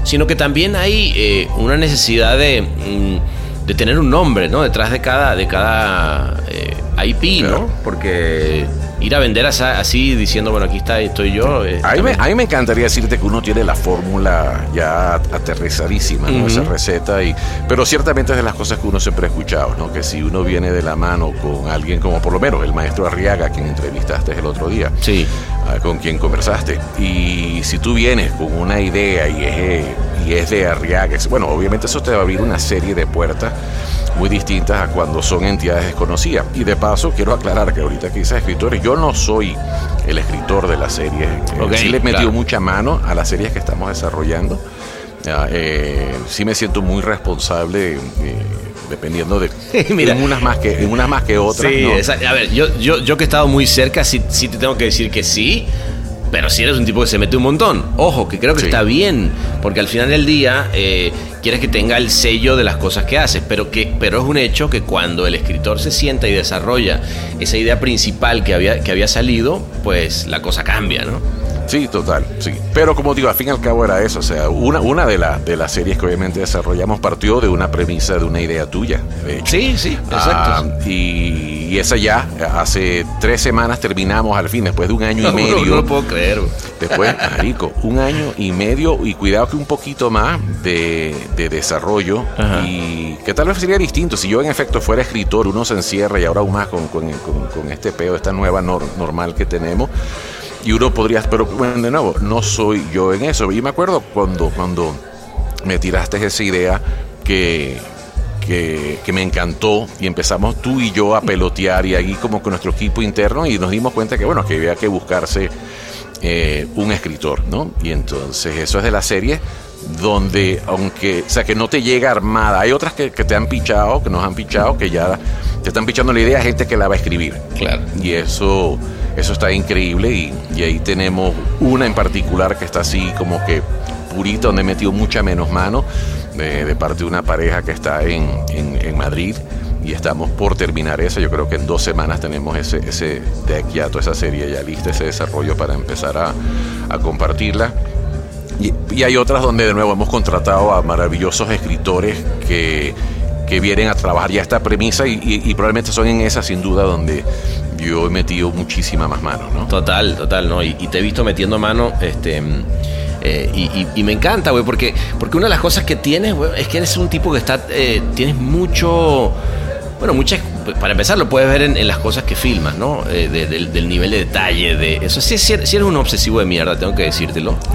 sino que también hay eh, una necesidad de, mm, de tener un nombre, ¿no? Detrás de cada, de cada eh, IP, ¿no? Porque ir a vender así diciendo, bueno, aquí está, estoy yo. eh, A mí, me, también- a mí me encantaría decirte que uno tiene la fórmula ya aterrizadísima, ¿no? Esa receta. Y, pero ciertamente es de las cosas que uno siempre ha escuchado, ¿no? Que si uno viene de la mano con alguien como por lo menos el maestro Arriaga, a quien entrevistaste el otro día, Sí. ah, con quien conversaste, y si tú vienes con una idea y es, eh, y es de Arriaga, bueno, obviamente eso te va a abrir una serie de puertas muy distintas a cuando son entidades desconocidas. Y de paso, quiero aclarar que ahorita que dices escritores, yo no soy el escritor de la serie. Eh, Ok, sí le he metido claro. mucha mano a las series que estamos desarrollando. Ah, eh, sí me siento muy responsable, eh, dependiendo de Mira. en unas más que en unas más que otras. Sí, ¿no? exacto. A ver, yo, yo, yo que he estado muy cerca, sí, sí te tengo que decir que sí. Pero si eres un tipo que se mete un montón. Ojo, que creo que Sí. está bien. Porque al final del día eh, quieres que tenga el sello de las cosas que haces. Pero, que, pero es un hecho que cuando el escritor se sienta y desarrolla esa idea principal que había, que había salido, pues la cosa cambia, ¿no? Sí, total, sí. Pero como digo, al fin y al cabo era eso. O sea, una, una de, la- de las series que obviamente desarrollamos partió de una premisa, de una idea tuya, de hecho. Sí, sí, exacto. Ah, y, y esa ya, hace tres semanas terminamos al fin, después de un año y no, medio. no lo puedo creer. Después, marico, un año y medio y cuidado que un poquito más de, de desarrollo Ajá. y que tal vez sería distinto. Si yo en efecto fuera escritor, uno se encierra y ahora aún más con, con, con- con este peo, esta nueva nor- normal que tenemos. Y uno podría, pero bueno, de nuevo, no soy yo en eso. Y me acuerdo cuando, cuando me tiraste esa idea que, que, que me encantó y empezamos tú y yo a pelotear y ahí como con nuestro equipo interno y nos dimos cuenta que bueno, que había que buscarse eh, un escritor, ¿no? Y entonces eso es de la serie donde aunque, o sea, que no te llega armada, hay otras que, que te han pichado, que nos han pichado, que ya te están pichando la idea gente que la va a escribir. Claro. Y eso, eso está increíble y, ahí tenemos una en particular que está así como que purita, donde he metido mucha menos mano de, parte de una pareja que está en, en- Madrid y estamos por terminar esa. Yo creo que en dos semanas tenemos ese, ese deck ya, toda esa serie ya lista, ese desarrollo para empezar a, a compartirla. Y, y hay otras donde de nuevo hemos contratado a maravillosos escritores que, que vienen a trabajar ya esta premisa y, y- y probablemente son en esa sin duda donde yo he metido muchísima más mano, ¿no? Total, total, ¿no? Y, te he visto metiendo mano, este. mm, eh, y, y- y me encanta, güey, porque, porque una de las cosas que tienes, güey, es que eres un tipo que está. eh, tienes mucho. Bueno, muchas. Para empezar, lo puedes ver en, en las cosas que filmas, ¿no? Eh, de- del, del nivel de detalle, de. Eso sí, sí, sí eres un obsesivo de mierda, tengo que decírtelo.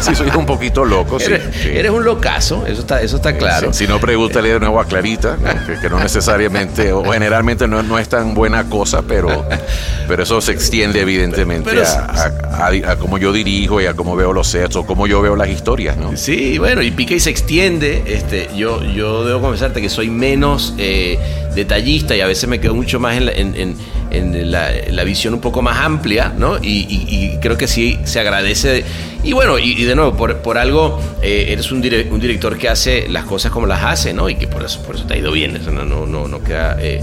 Sí, soy un poquito loco, sí. eres, sí. eres un locazo, eso está, eso está claro. Si, si no, pregúntale de nuevo a Clarita, ¿no? que, que no necesariamente o generalmente no, no es tan buena cosa, pero, pero eso se extiende evidentemente Pero- a, a- a- a cómo yo dirijo y a cómo veo los sets o cómo yo veo las historias, ¿no? Sí, bueno, y pica y se extiende. Este, yo, yo debo confesarte que soy menos eh, detallista y a veces me quedo mucho más en la, en, en- en la- la visión un poco más amplia, ¿no? Y, y- y creo que sí se agradece. Y bueno, y, y de nuevo, por, por algo eh, eres un, dire- un director que hace las cosas como las hace, ¿no? Y que por eso, por eso te ha ido bien. Eso no, no, no, no queda. eh,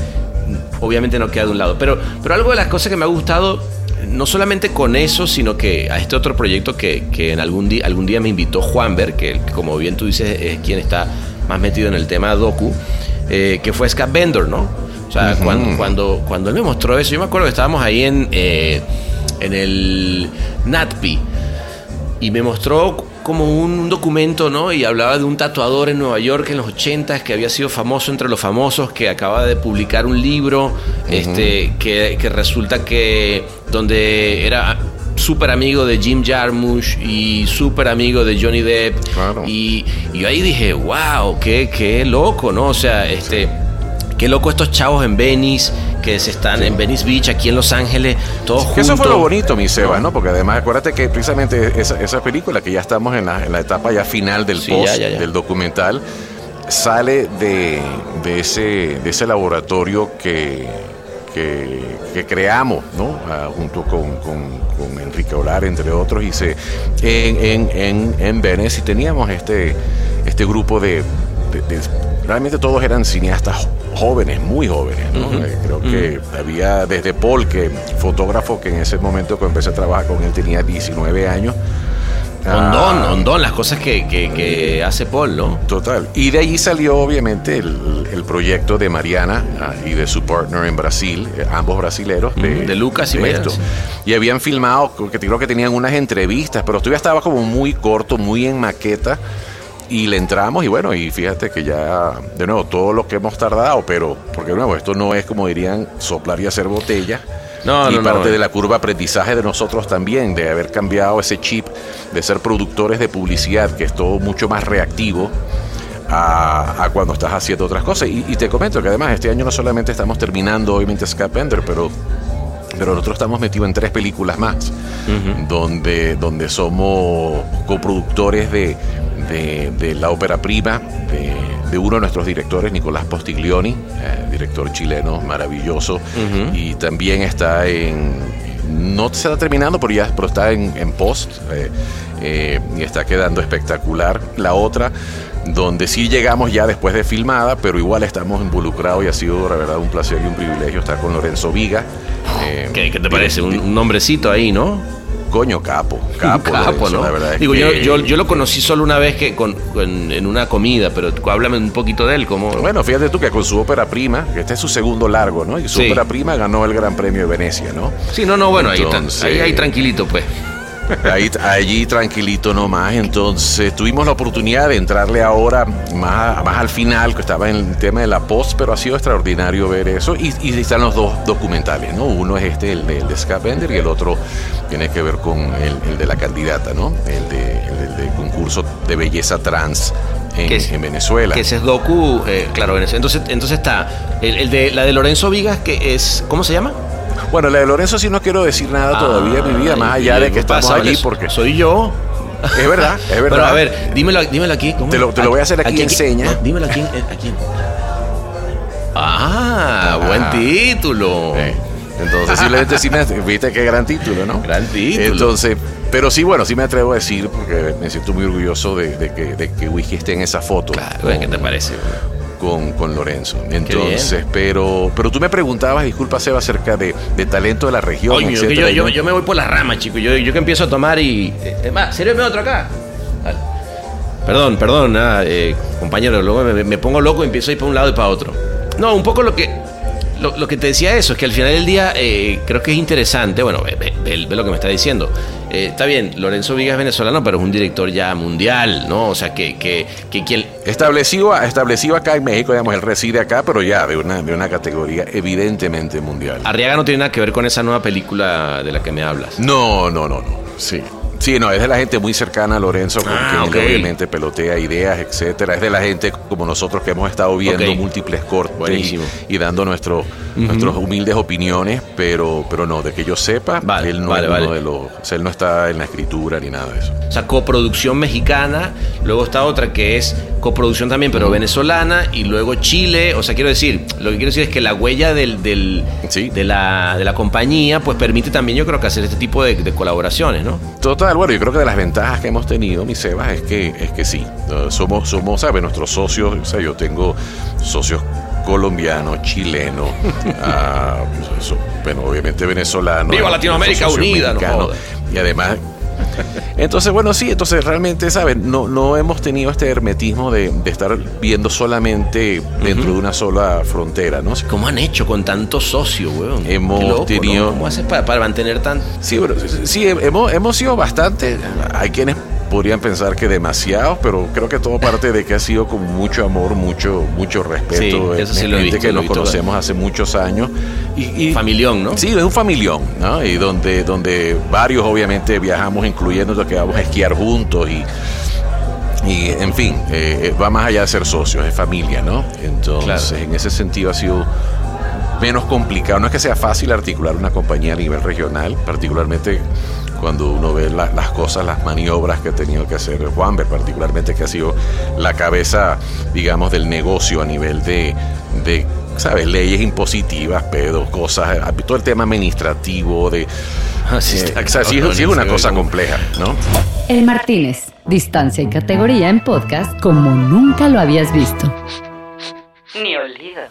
obviamente no queda de un lado. Pero, pero algo de las cosas que me ha gustado no solamente con eso, sino que a este otro proyecto que, que en algún día, algún día me invitó Juanber, que como bien tú dices es quien está más metido en el tema docu, eh, que fue Scott Bender, ¿no? O sea, cuando, cuando, cuando él me mostró eso, yo me acuerdo que estábamos ahí en, eh, en el NatPi y me mostró como un documento, ¿no? Y hablaba de un tatuador en Nueva York en los 80 que había sido famoso entre los famosos, que acaba de publicar un libro, este, que, que resulta que donde era súper amigo de Jim Jarmusch y súper amigo de Johnny Depp. Claro. Y, y yo ahí dije, wow, qué, qué loco, ¿no? O sea, este, qué loco estos chavos en Venice, que se están en Venice Beach, aquí en Los Ángeles, todos Que juntos. eso fue lo bonito, mi Seba, ¿no? Porque además, acuérdate que precisamente esa, esa película, que ya estamos en la, en la etapa ya final del Sí, post, ya, ya, ya. del documental, sale de, de, ese, de ese laboratorio que, que, que creamos, ¿no? Ah, junto con, con- con Enrique Olar, entre otros, y se, en, en, en, en Venice, y teníamos este, este grupo de, de- de- Realmente todos eran cineastas jóvenes, muy jóvenes, ¿no? Eh, creo que había desde Paul, que fotógrafo que en ese momento que empecé a trabajar con él tenía 19 años. Ah, Ondón, las cosas que, que- que hace Paul, ¿no? Total. Y de ahí salió obviamente el, el proyecto de Mariana ah, y de su partner en Brasil, eh, ambos brasileros. De, Lucas y de esto. Y habían filmado, que creo que tenían unas entrevistas, pero todavía estaba como muy corto, muy en maqueta. Y le entramos y bueno, y fíjate que ya, de nuevo, todo lo que hemos tardado, pero, porque de nuevo, esto no es como dirían soplar y hacer botella. No, y no, no. parte de la curva aprendizaje de nosotros también, de haber cambiado ese chip de ser productores de publicidad, que es todo mucho más reactivo a, a cuando estás haciendo otras cosas. Y, y te comento que además este año no solamente estamos terminando obviamente Scapender, pero pero nosotros estamos metidos en tres películas más, donde, donde somos coproductores de, de- de la ópera prima de, de uno de nuestros directores, Nicolás Postiglioni, eh, director chileno maravilloso, y también está en, no se está terminando, pero ya pero está en, en post, eh, eh, y está quedando espectacular. La otra, donde sí llegamos ya después de filmada, pero igual estamos involucrados y ha sido la verdad un placer y un privilegio estar con Lorenzo Viga. eh, ¿Qué, qué te parece? Un nombrecito ahí, ¿no? Coño, capo, capo, Capo, ¿no? la verdad Digo, que- yo, yo, yo lo conocí solo una vez que con, con- en una comida, pero háblame un poquito de él, como... Bueno, fíjate tú que con su ópera prima, que este es su segundo largo, ¿no? Y su Sí. ópera prima ganó el Gran Premio de Venecia, ¿no? Sí, no, no, bueno, ahí, ahí, ahí tranquilito, pues. Ahí, allí tranquilito nomás. Entonces tuvimos la oportunidad de entrarle ahora más, más al final, que estaba en el tema de la post, pero ha sido extraordinario ver eso. Y, y están los dos documentales, ¿no? Uno es este, el de, el de y el otro tiene que ver con el, el de la candidata, ¿no? El de, el de concurso de belleza trans en, Que es- en Venezuela. Que ese es docu, eh, claro, Venezuela. Entonces, entonces está el, el de la de Lorenzo Vigas, que es, ¿cómo se llama? Bueno, la de Lorenzo sí no quiero decir nada todavía en mi vida, más allá de que estamos allí, Lorenzo. porque soy yo. es verdad, es verdad. Pero a ver, dímelo, dímelo aquí. ¿cómo? Te lo- te lo voy a hacer aquí en seña. no, dímelo aquí, en- aquí. Ah, Ah. buen título. Eh, Entonces, simplemente sí me, viste qué gran título, ¿no? Gran título. Entonces, pero sí, bueno, sí me atrevo a decir, porque me siento muy orgulloso de, de que, de que Whisky esté en esa foto Claro, ¿qué te parece? Con, con Lorenzo. Entonces, pero pero tú me preguntabas, disculpa, Seba, acerca de, de talento de la región, etcétera, yo, yo, yo me voy por las ramas, chico. Yo, yo que empiezo a tomar y. eh, Es más, sírveme otro acá. Dale. Perdón, perdón, nada, eh, compañero. Luego me, me pongo loco y empiezo a ir para un lado y para otro. No, un poco lo que. Lo, lo que te decía eso, es que al final del día eh, creo que es interesante. Bueno, ve, ve- ve- ve lo que me está diciendo. Eh, está bien, Lorenzo Vigas es venezolano, pero es un director ya mundial, ¿no? O sea, que, que, que quien. Establecido, establecido acá en México, digamos, él reside acá, pero ya de una, de una categoría evidentemente mundial. Arriaga no tiene nada que ver con esa nueva película de la que me hablas. No, no, no, no. Sí. Sí, no, es de la gente muy cercana a Lorenzo, con Ah, quien obviamente pelotea ideas, etcétera. Es de la gente como nosotros que hemos estado viendo múltiples cortes y, y dando nuestro, nuestras humildes opiniones, pero, pero no, de que yo sepa, Vale, él no vale, es uno vale. de los, o sea, él no está en la escritura ni nada de eso. O sea, coproducción mexicana, luego está otra que es coproducción también, pero venezolana, y luego Chile. O sea, quiero decir, lo que quiero decir es que la huella del, del- Sí. de, la, de la compañía, pues permite también, yo creo que hacer este tipo de, de colaboraciones, ¿no? Total, bueno, yo creo que de las ventajas que hemos tenido, mi Sebas, es que, es que sí, somos, somos, ¿sabes? Nuestros socios, o sea, yo tengo socios colombianos, chilenos, ah, so- bueno, obviamente venezolanos. ¡Viva eh, Latinoamérica unida, no y además, Entonces, bueno, sí, entonces realmente, ¿sabes? No, no hemos tenido este hermetismo de, de estar viendo solamente dentro de una sola frontera, ¿no? ¿Cómo han hecho con tantos socios, weón? Hemos tenido- ¿Cómo haces para, para mantener tan... Sí, pero, sí, hemos, hemos sido bastante. Hay quienes podrían pensar que demasiado, pero creo que todo parte de que ha sido con mucho amor, mucho, mucho respeto. Sí, eso sí he visto, que lo nos visto. conocemos hace muchos años. Y, y- Familión, ¿no? Sí, es un familión, ¿no? Y donde, donde varios obviamente viajamos, incluyendo los que vamos a esquiar juntos y. Y en fin, eh, va más allá de ser socios, es familia, ¿no? Entonces, Claro. en ese sentido ha sido menos complicado. No es que sea fácil articular una compañía a nivel regional, particularmente cuando uno ve la- las cosas, las maniobras que ha tenido que hacer Juanber, particularmente que ha sido la cabeza, digamos, del negocio a nivel de, de ¿sabes? Leyes impositivas, pedos, cosas, todo el tema administrativo, de... Así eh, está, o sea, sí, cabrón, sí es una cosa como- compleja, ¿no? El Martínez, distancia y categoría en podcast como nunca lo habías visto. Ni olvido.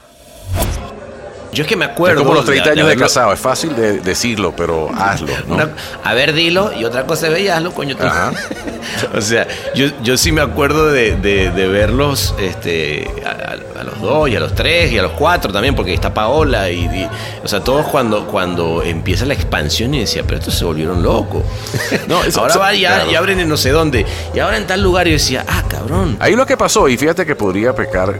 Yo es que me Es acuerdo... como los 30 años de casado, es fácil de decirlo, pero hazlo, ¿no? Una- a ver, dilo, y otra cosa es veíaslo, coño. tú. Ajá. o sea, yo, yo sí me acuerdo de, de- de verlos este, a, a- a los dos y a los tres y a los cuatro también, porque está Paola y, y- o sea, todos cuando, cuando empieza la expansión y decía, pero estos se volvieron locos. No, eso- ahora va ya, claro. y abren en no sé dónde, y ahora en tal lugar y yo decía, ah, cabrón. Ahí lo que pasó, y fíjate que podría pecar,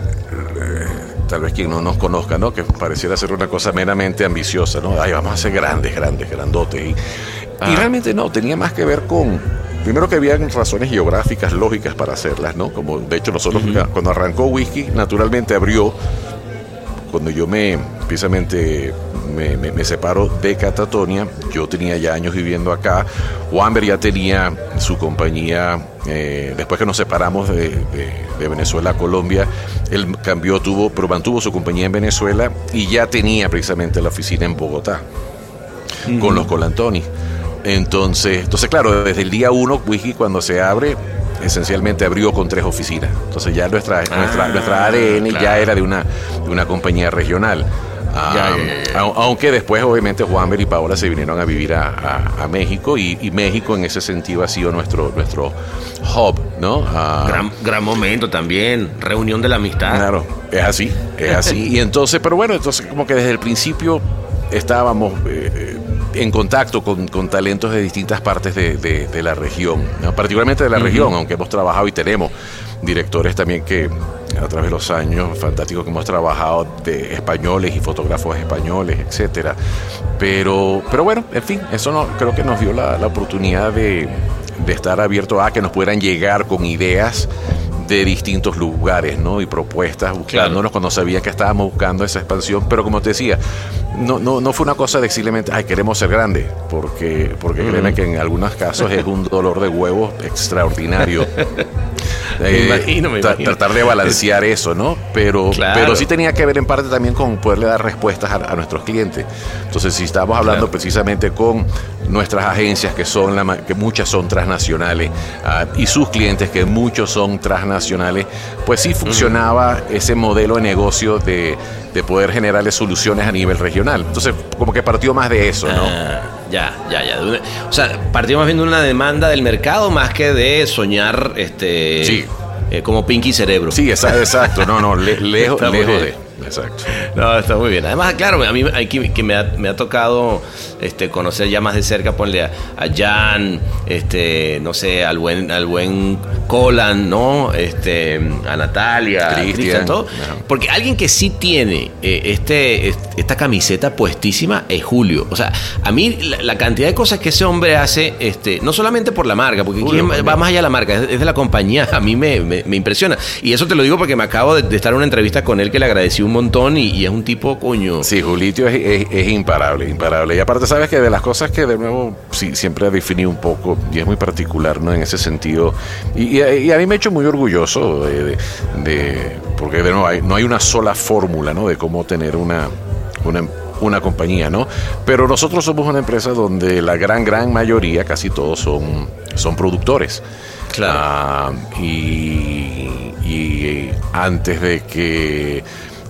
tal vez quien no nos conozca, ¿no? Que pareciera ser una cosa meramente ambiciosa, ¿no? Ay, vamos a ser grandes, grandes, grandotes. Y, y Ah. realmente no, tenía más que ver con, primero que habían razones geográficas, lógicas para hacerlas, ¿no? Como de hecho nosotros, cuando arrancó Whisky, naturalmente abrió cuando yo me precisamente me, me- me separo de Catatonia, yo tenía ya años viviendo acá, Wamber ya tenía su compañía, eh, después que nos separamos de, de- de Venezuela a Colombia, él cambió, tuvo, pero mantuvo su compañía en Venezuela y ya tenía precisamente la oficina en Bogotá con los Colantoni. Entonces, entonces, claro, desde el día uno, Whisky cuando se abre, esencialmente abrió con tres oficinas. Entonces ya nuestra, nuestra, nuestra ADN ya era de una, de una compañía regional. Ah, Ya, ya, ya, ya. au- Aunque después, obviamente, Juanber y Paola se vinieron a vivir a, a- a México y, y México en ese sentido ha sido nuestro, nuestro hub, ¿no? Ah, Gran, gran momento también, reunión de la amistad. Claro, es así, es así. Y entonces, pero bueno, entonces como que desde el principio estábamos eh, eh, en contacto con, con talentos de distintas partes de, de- de la región, ¿no? particularmente de la región, aunque hemos trabajado y tenemos directores también que a través de los años fantásticos que hemos trabajado de españoles y fotógrafos españoles, etcétera. Pero, pero bueno, en fin, eso no, creo que nos dio la, la oportunidad de, de estar abierto a que nos puedan llegar con ideas de distintos lugares, ¿no? Y propuestas, buscándonos cuando sabía que estábamos buscando esa expansión, pero como te decía, no, no, no fue una cosa de simplemente, ay, queremos ser grandes, porque, porque créeme que en algunos casos es un dolor de huevos extraordinario. Me imagino, me tra- imagino. Tratar de balancear eso, ¿no? Pero, Claro. pero sí tenía que ver en parte también con poderle dar respuestas a, a nuestros clientes. Entonces, si estamos hablando Claro. precisamente con nuestras agencias, que son la, que muchas son transnacionales, ah, y sus clientes, que muchos son transnacionales, pues sí funcionaba ese modelo de negocio de, de poder generarles soluciones a nivel regional. Entonces, como que partió más de eso, ¿no? Ah, ya, ya, ya. Una- o sea, bien de una demanda del mercado más que de soñar este Sí. eh, como Pinky Cerebro. Sí, esa- exacto. No, no, le- lejos, Está muy lejos bien. de. Exacto. No, está muy bien. Además, claro, a mí aquí que me ha, me ha tocado este, conocer ya más de cerca, ponle a, a Jan, este, no sé, al buen, al buen Colan, ¿no? Este, a Natalia, a Cristian. Cristian, todo. Porque alguien que sí tiene eh, este, est- esta camiseta puestísima es Julio. O sea, a mí la, la cantidad de cosas que ese hombre hace, este, no solamente por la marca, porque Julio, va más allá de la marca, es, es de la compañía, a mí me, me- me impresiona. Y eso te lo digo porque me acabo de, de estar en una entrevista con él que le agradecí un montón y, y es un tipo, coño. Sí, Julito es, es- es imparable, imparable. Y aparte, sabes que de las cosas que de nuevo sí, siempre ha definido un poco, y es muy particular, ¿no? En ese sentido. Y, y a, y a mí me ha hecho muy orgulloso de, de- de- porque de nuevo hay- no hay una sola fórmula, ¿no? De cómo tener una, una, una compañía, ¿no? Pero nosotros somos una empresa donde la gran, gran mayoría, casi todos son, son productores. Claro. Ah, y, y antes de que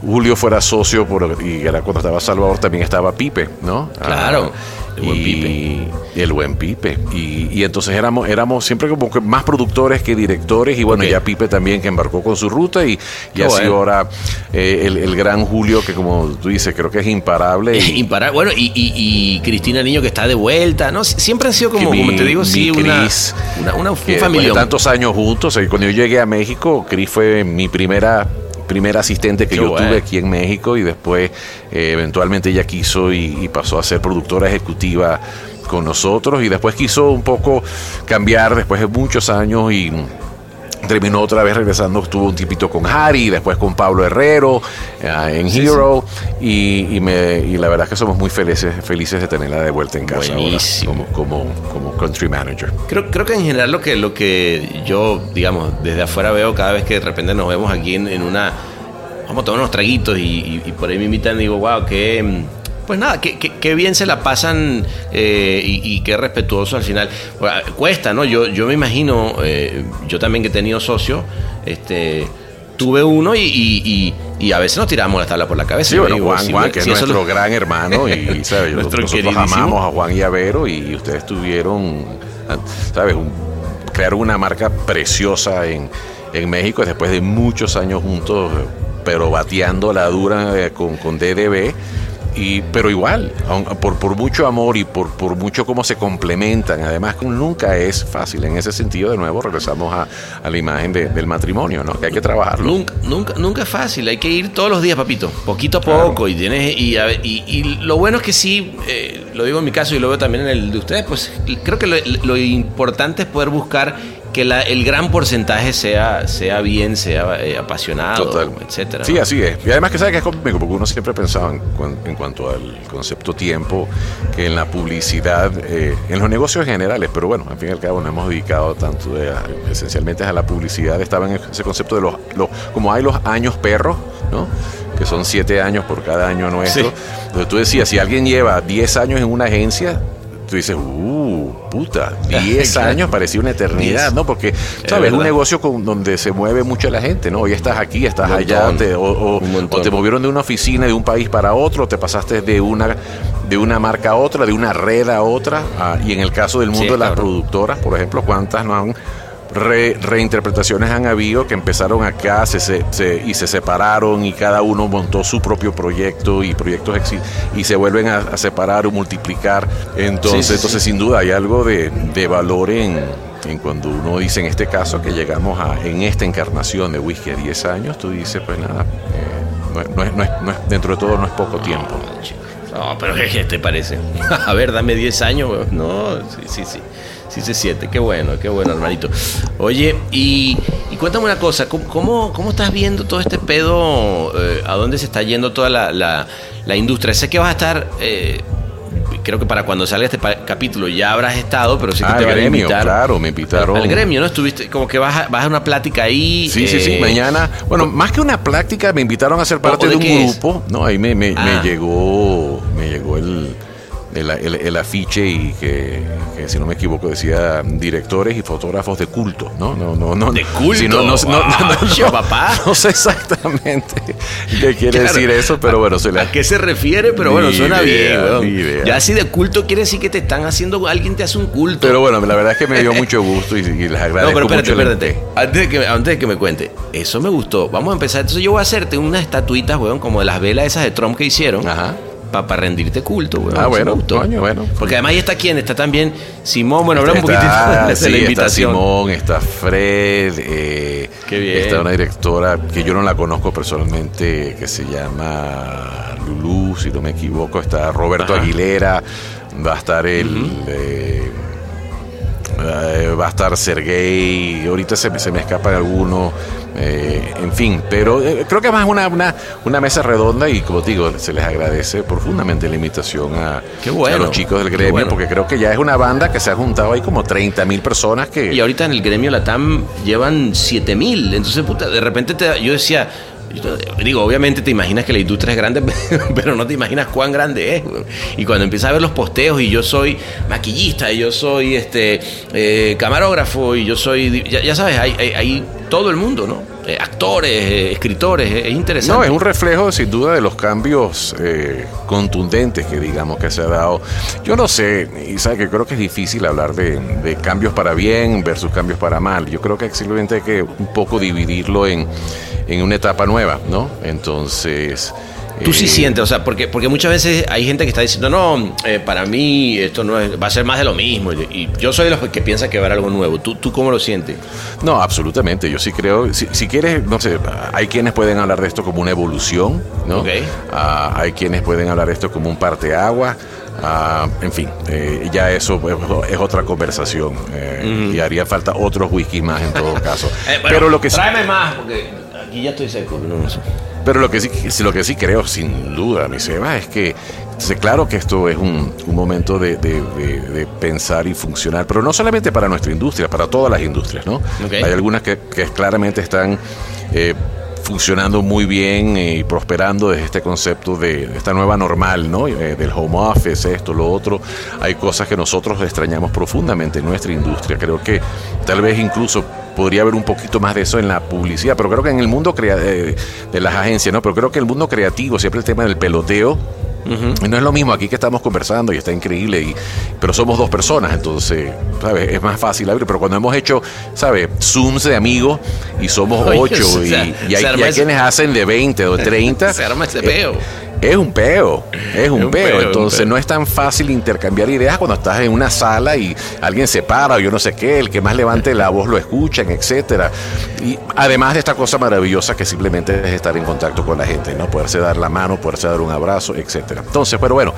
Julio fuera socio, por, y era cuando estaba Salvador, también estaba Pipe, ¿no? Claro, Ah, el buen y- Pipe. el buen Pipe. Y, y entonces éramos, éramos siempre como que más productores que directores. Y bueno, ya Pipe también que embarcó con su ruta. Y, y así bueno. ahora eh, el, el gran Julio, que como tú dices, creo que es imparable. y- Imparable. Bueno, y, Cristina Niño que está de vuelta, ¿no? Sie- Siempre han sido como, mi- como te digo, sí, una, una, una- un familión. tantos años juntos. eh, Cuando yo llegué a México, Cris fue mi primera primera asistente que Qué yo bueno. tuve aquí en México y después eh, eventualmente ella quiso y, y pasó a ser productora ejecutiva con nosotros y después quiso un poco cambiar después de muchos años y terminó otra vez regresando, estuvo un tipito con Harry, después con Pablo Herrero eh, en Hero Y, y me, y la verdad es que somos muy felices, felices de tenerla de vuelta en casa ahora como, como, como country manager. Creo, creo que en general lo que, lo que yo, digamos, desde afuera veo cada vez que de repente nos vemos aquí en, en una... Vamos a tomar unos traguitos y, y- y por ahí me invitan y digo, wow, qué... Pues nada, qué, qué- qué bien se la pasan eh, y, y qué respetuoso al final. Bueno, Cuesta, ¿no? Yo, yo me imagino, eh, yo también que he tenido socio, este... Tuve uno y, y- a veces nos tiramos la tabla por la cabeza. Sí, bueno, Juan, si Juan, que es si nuestro lo- gran hermano y, ¿sabes? Nuestro nosotros amamos a Juan y a Vero y ustedes tuvieron, ¿sabes? Un- crearon una marca preciosa en, en México después de muchos años juntos, pero bateando la dura eh, con, con DDB. Y, pero igual, por, por mucho amor y por, por mucho cómo se complementan, además nunca es fácil. En ese sentido, de nuevo, regresamos a, a la imagen de- del matrimonio, ¿no? Que hay que trabajarlo. Nunca, nunca, nunca es fácil, hay que ir todos los días, papito, poquito a poco. Y tienes y, a y, y lo bueno es que sí, eh, lo digo en mi caso y lo veo también en el de ustedes, pues creo que lo, lo importante es poder buscar que la- el gran porcentaje sea, sea bien, sea eh, apasionado, Total. etcétera. Sí, ¿no? así es. Y además que sabe que es conmigo, porque uno siempre pensaba en, en cuanto al concepto tiempo, que en la publicidad, eh, en los negocios generales, pero bueno, al fin y al cabo nos hemos dedicado tanto de esencialmente a la publicidad, estaba en ese concepto de los, los como hay los años perros, ¿no? Que son siete años por cada año nuestro. Sí. Entonces tú decías, si alguien lleva 10 años en una agencia, tú dices, uh, puta, 10 Claro. años parecía una eternidad. ¿no? Porque, Es ¿sabes? Es un negocio con, donde se mueve mucho la gente, ¿no? Hoy estás aquí, estás allá, te- o, te movieron de una oficina de un país para otro, te pasaste de una de una marca a otra, de una red a otra, ah, y en el caso del mundo Sí, de las claro. productoras, por ejemplo, ¿cuántas no han re- reinterpretaciones han habido que empezaron acá se, se- se- y se separaron y cada uno montó su propio proyecto y proyectos exi- y se vuelven a, a separar o multiplicar. Entonces, Sí, sí, entonces sí. sin duda hay algo de, de valor en, en cuando uno dice en este caso que llegamos a en esta encarnación de whisky a 10 años, tú dices, pues nada, eh, no, no dentro de todo no es poco tiempo. No, pero ¿qué te parece? A ver, dame 10 años. No, sí, sí, sí. Sí se siente. Qué bueno, qué bueno, hermanito. Oye, y, y cuéntame una cosa. ¿Cómo, cómo, cómo estás viendo todo este pedo? eh, ¿A dónde se está yendo toda la, la- la industria? Sé que vas a estar... eh, creo que para cuando salga este capítulo ya habrás estado, pero sí que Ah, te van a gremio, invitar. claro, me invitaron. Al, al gremio, ¿no? Estuviste como que vas a, vas a una plática ahí. Sí, sí, sí, eh, mañana. Bueno, más que una práctica, me invitaron a ser parte de de un es? grupo. No, ahí me, me, me Ah. llegó, me llegó el, el, el- el afiche y que, que, si no me equivoco, decía directores y fotógrafos de culto. No, no, no, no. ¿De culto? No, no, no, papá. no sé exactamente qué quiere Claro. decir eso, pero bueno, se le ¿A qué se refiere? Pero Ni bueno, suena idea, bien, ni idea. Ya si de culto quiere decir que te están haciendo, alguien te hace un culto. Pero bueno, la verdad es que me dio mucho gusto y, y les agradezco no, pero espérate, mucho espérate. Antes de, que, antes de que me cuente, eso me gustó. Vamos a empezar. Entonces yo voy a hacerte unas estatuitas, weón, como de las velas esas de Trump que hicieron. Ajá. Para rendirte culto, weón. Ah, bueno, coño, bueno. Porque además ahí está quién, está también Simón. Bueno, habla un poquitito Está, de sí, la está invitación. Simón, está Fred, eh, Qué bien. está una directora que yo no la conozco personalmente, que se llama Lulú, si no me equivoco, está Roberto Ajá. Aguilera, va a estar el... eh, eh, va a estar Sergey, ahorita se, me- se me escapan algunos, eh, en fin, pero eh, creo que más una, una, una mesa redonda y como digo, se les agradece profundamente la invitación a, Qué bueno, a los chicos del gremio, bueno. porque creo que ya es una banda que se ha juntado ahí como 30 mil personas que... Y ahorita en el gremio Latam llevan 7000. Entonces, puta, de repente te, yo decía. Digo, obviamente te imaginas que la industria es grande, pero no te imaginas cuán grande es. Y cuando empiezas a ver los posteos y yo soy maquillista, y yo soy este eh, camarógrafo, y yo soy. Ya, ya sabes, hay todo el mundo, ¿no? Eh, actores, eh, escritores, es interesante. No, es un reflejo sin duda de los cambios eh, contundentes que digamos que se ha dado. Yo no sé, y sabe que creo que es difícil hablar de, de cambios para bien versus cambios para mal. Yo creo que simplemente hay que un poco dividirlo en, en una etapa nueva, ¿no? Entonces... Tú sí eh, sientes, o sea, porque, porque muchas veces hay gente que está diciendo, no, eh, para mí esto no es, va a ser más de lo mismo. Y, yo soy de los que piensa que va a haber algo nuevo. ¿Tú, ¿Tú cómo lo sientes? No, absolutamente. Yo sí creo, si, si quieres, no sé, hay quienes pueden hablar de esto como una evolución, ¿no? Ah, hay quienes pueden hablar de esto como un parteagua. Ah, en fin, eh, ya eso pues, es otra conversación eh, y haría falta otros whisky más en todo caso. Eh, bueno, Pero lo que sí, Tráeme más, porque aquí ya estoy seco. No, sé. pero lo que sí, lo que sí creo, sin duda, mi Seba, es que claro que esto es un, un momento de, de- de- de pensar y funcionar, pero no solamente para nuestra industria, para todas las industrias, ¿no? Hay algunas que, que claramente están eh, funcionando muy bien y prosperando desde este concepto de esta nueva normal, ¿no? Eh, del home office, esto, lo otro. Hay cosas que nosotros extrañamos profundamente en nuestra industria. Creo que tal vez incluso podría haber un poquito más de eso en la publicidad, pero creo que en el mundo crea- eh, de las agencias, ¿no? Pero creo que el mundo creativo, siempre el tema del peloteo, no es lo mismo aquí que estamos conversando y está increíble, y, pero somos dos personas, entonces, ¿sabes? Es más fácil abrir. Pero cuando hemos hecho, ¿sabes? Zooms de amigos y somos Oye, ocho, o y, sea, y hay, y quienes hacen de 20 o 30. Se arma ese eh, peo. Es un peo, es un, un peo. Entonces peo. no es tan fácil intercambiar ideas cuando estás en una sala y alguien se para o yo no sé qué, el que más levante la voz lo escuchan, etcétera. Y además de esta cosa maravillosa que simplemente es estar en contacto con la gente, ¿no? Poderse dar la mano, poderse dar un abrazo, etcétera. Entonces, pero bueno,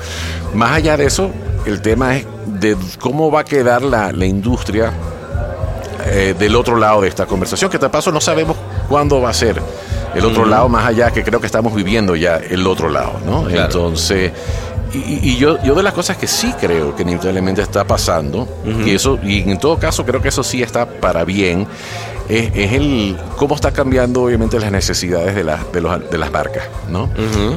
más allá de eso, el tema es de cómo va a quedar la, la industria eh, del otro lado de esta conversación, que de paso no sabemos cuándo va a ser el otro lado, más allá que creo que estamos viviendo ya el otro lado, ¿no? Claro. Entonces, y, y- y yo, yo de las cosas que sí creo que inevitablemente está pasando, y eso, y en todo caso creo que eso sí está para bien, es, es el cómo está cambiando obviamente las necesidades de, las de, los, de las marcas, ¿no?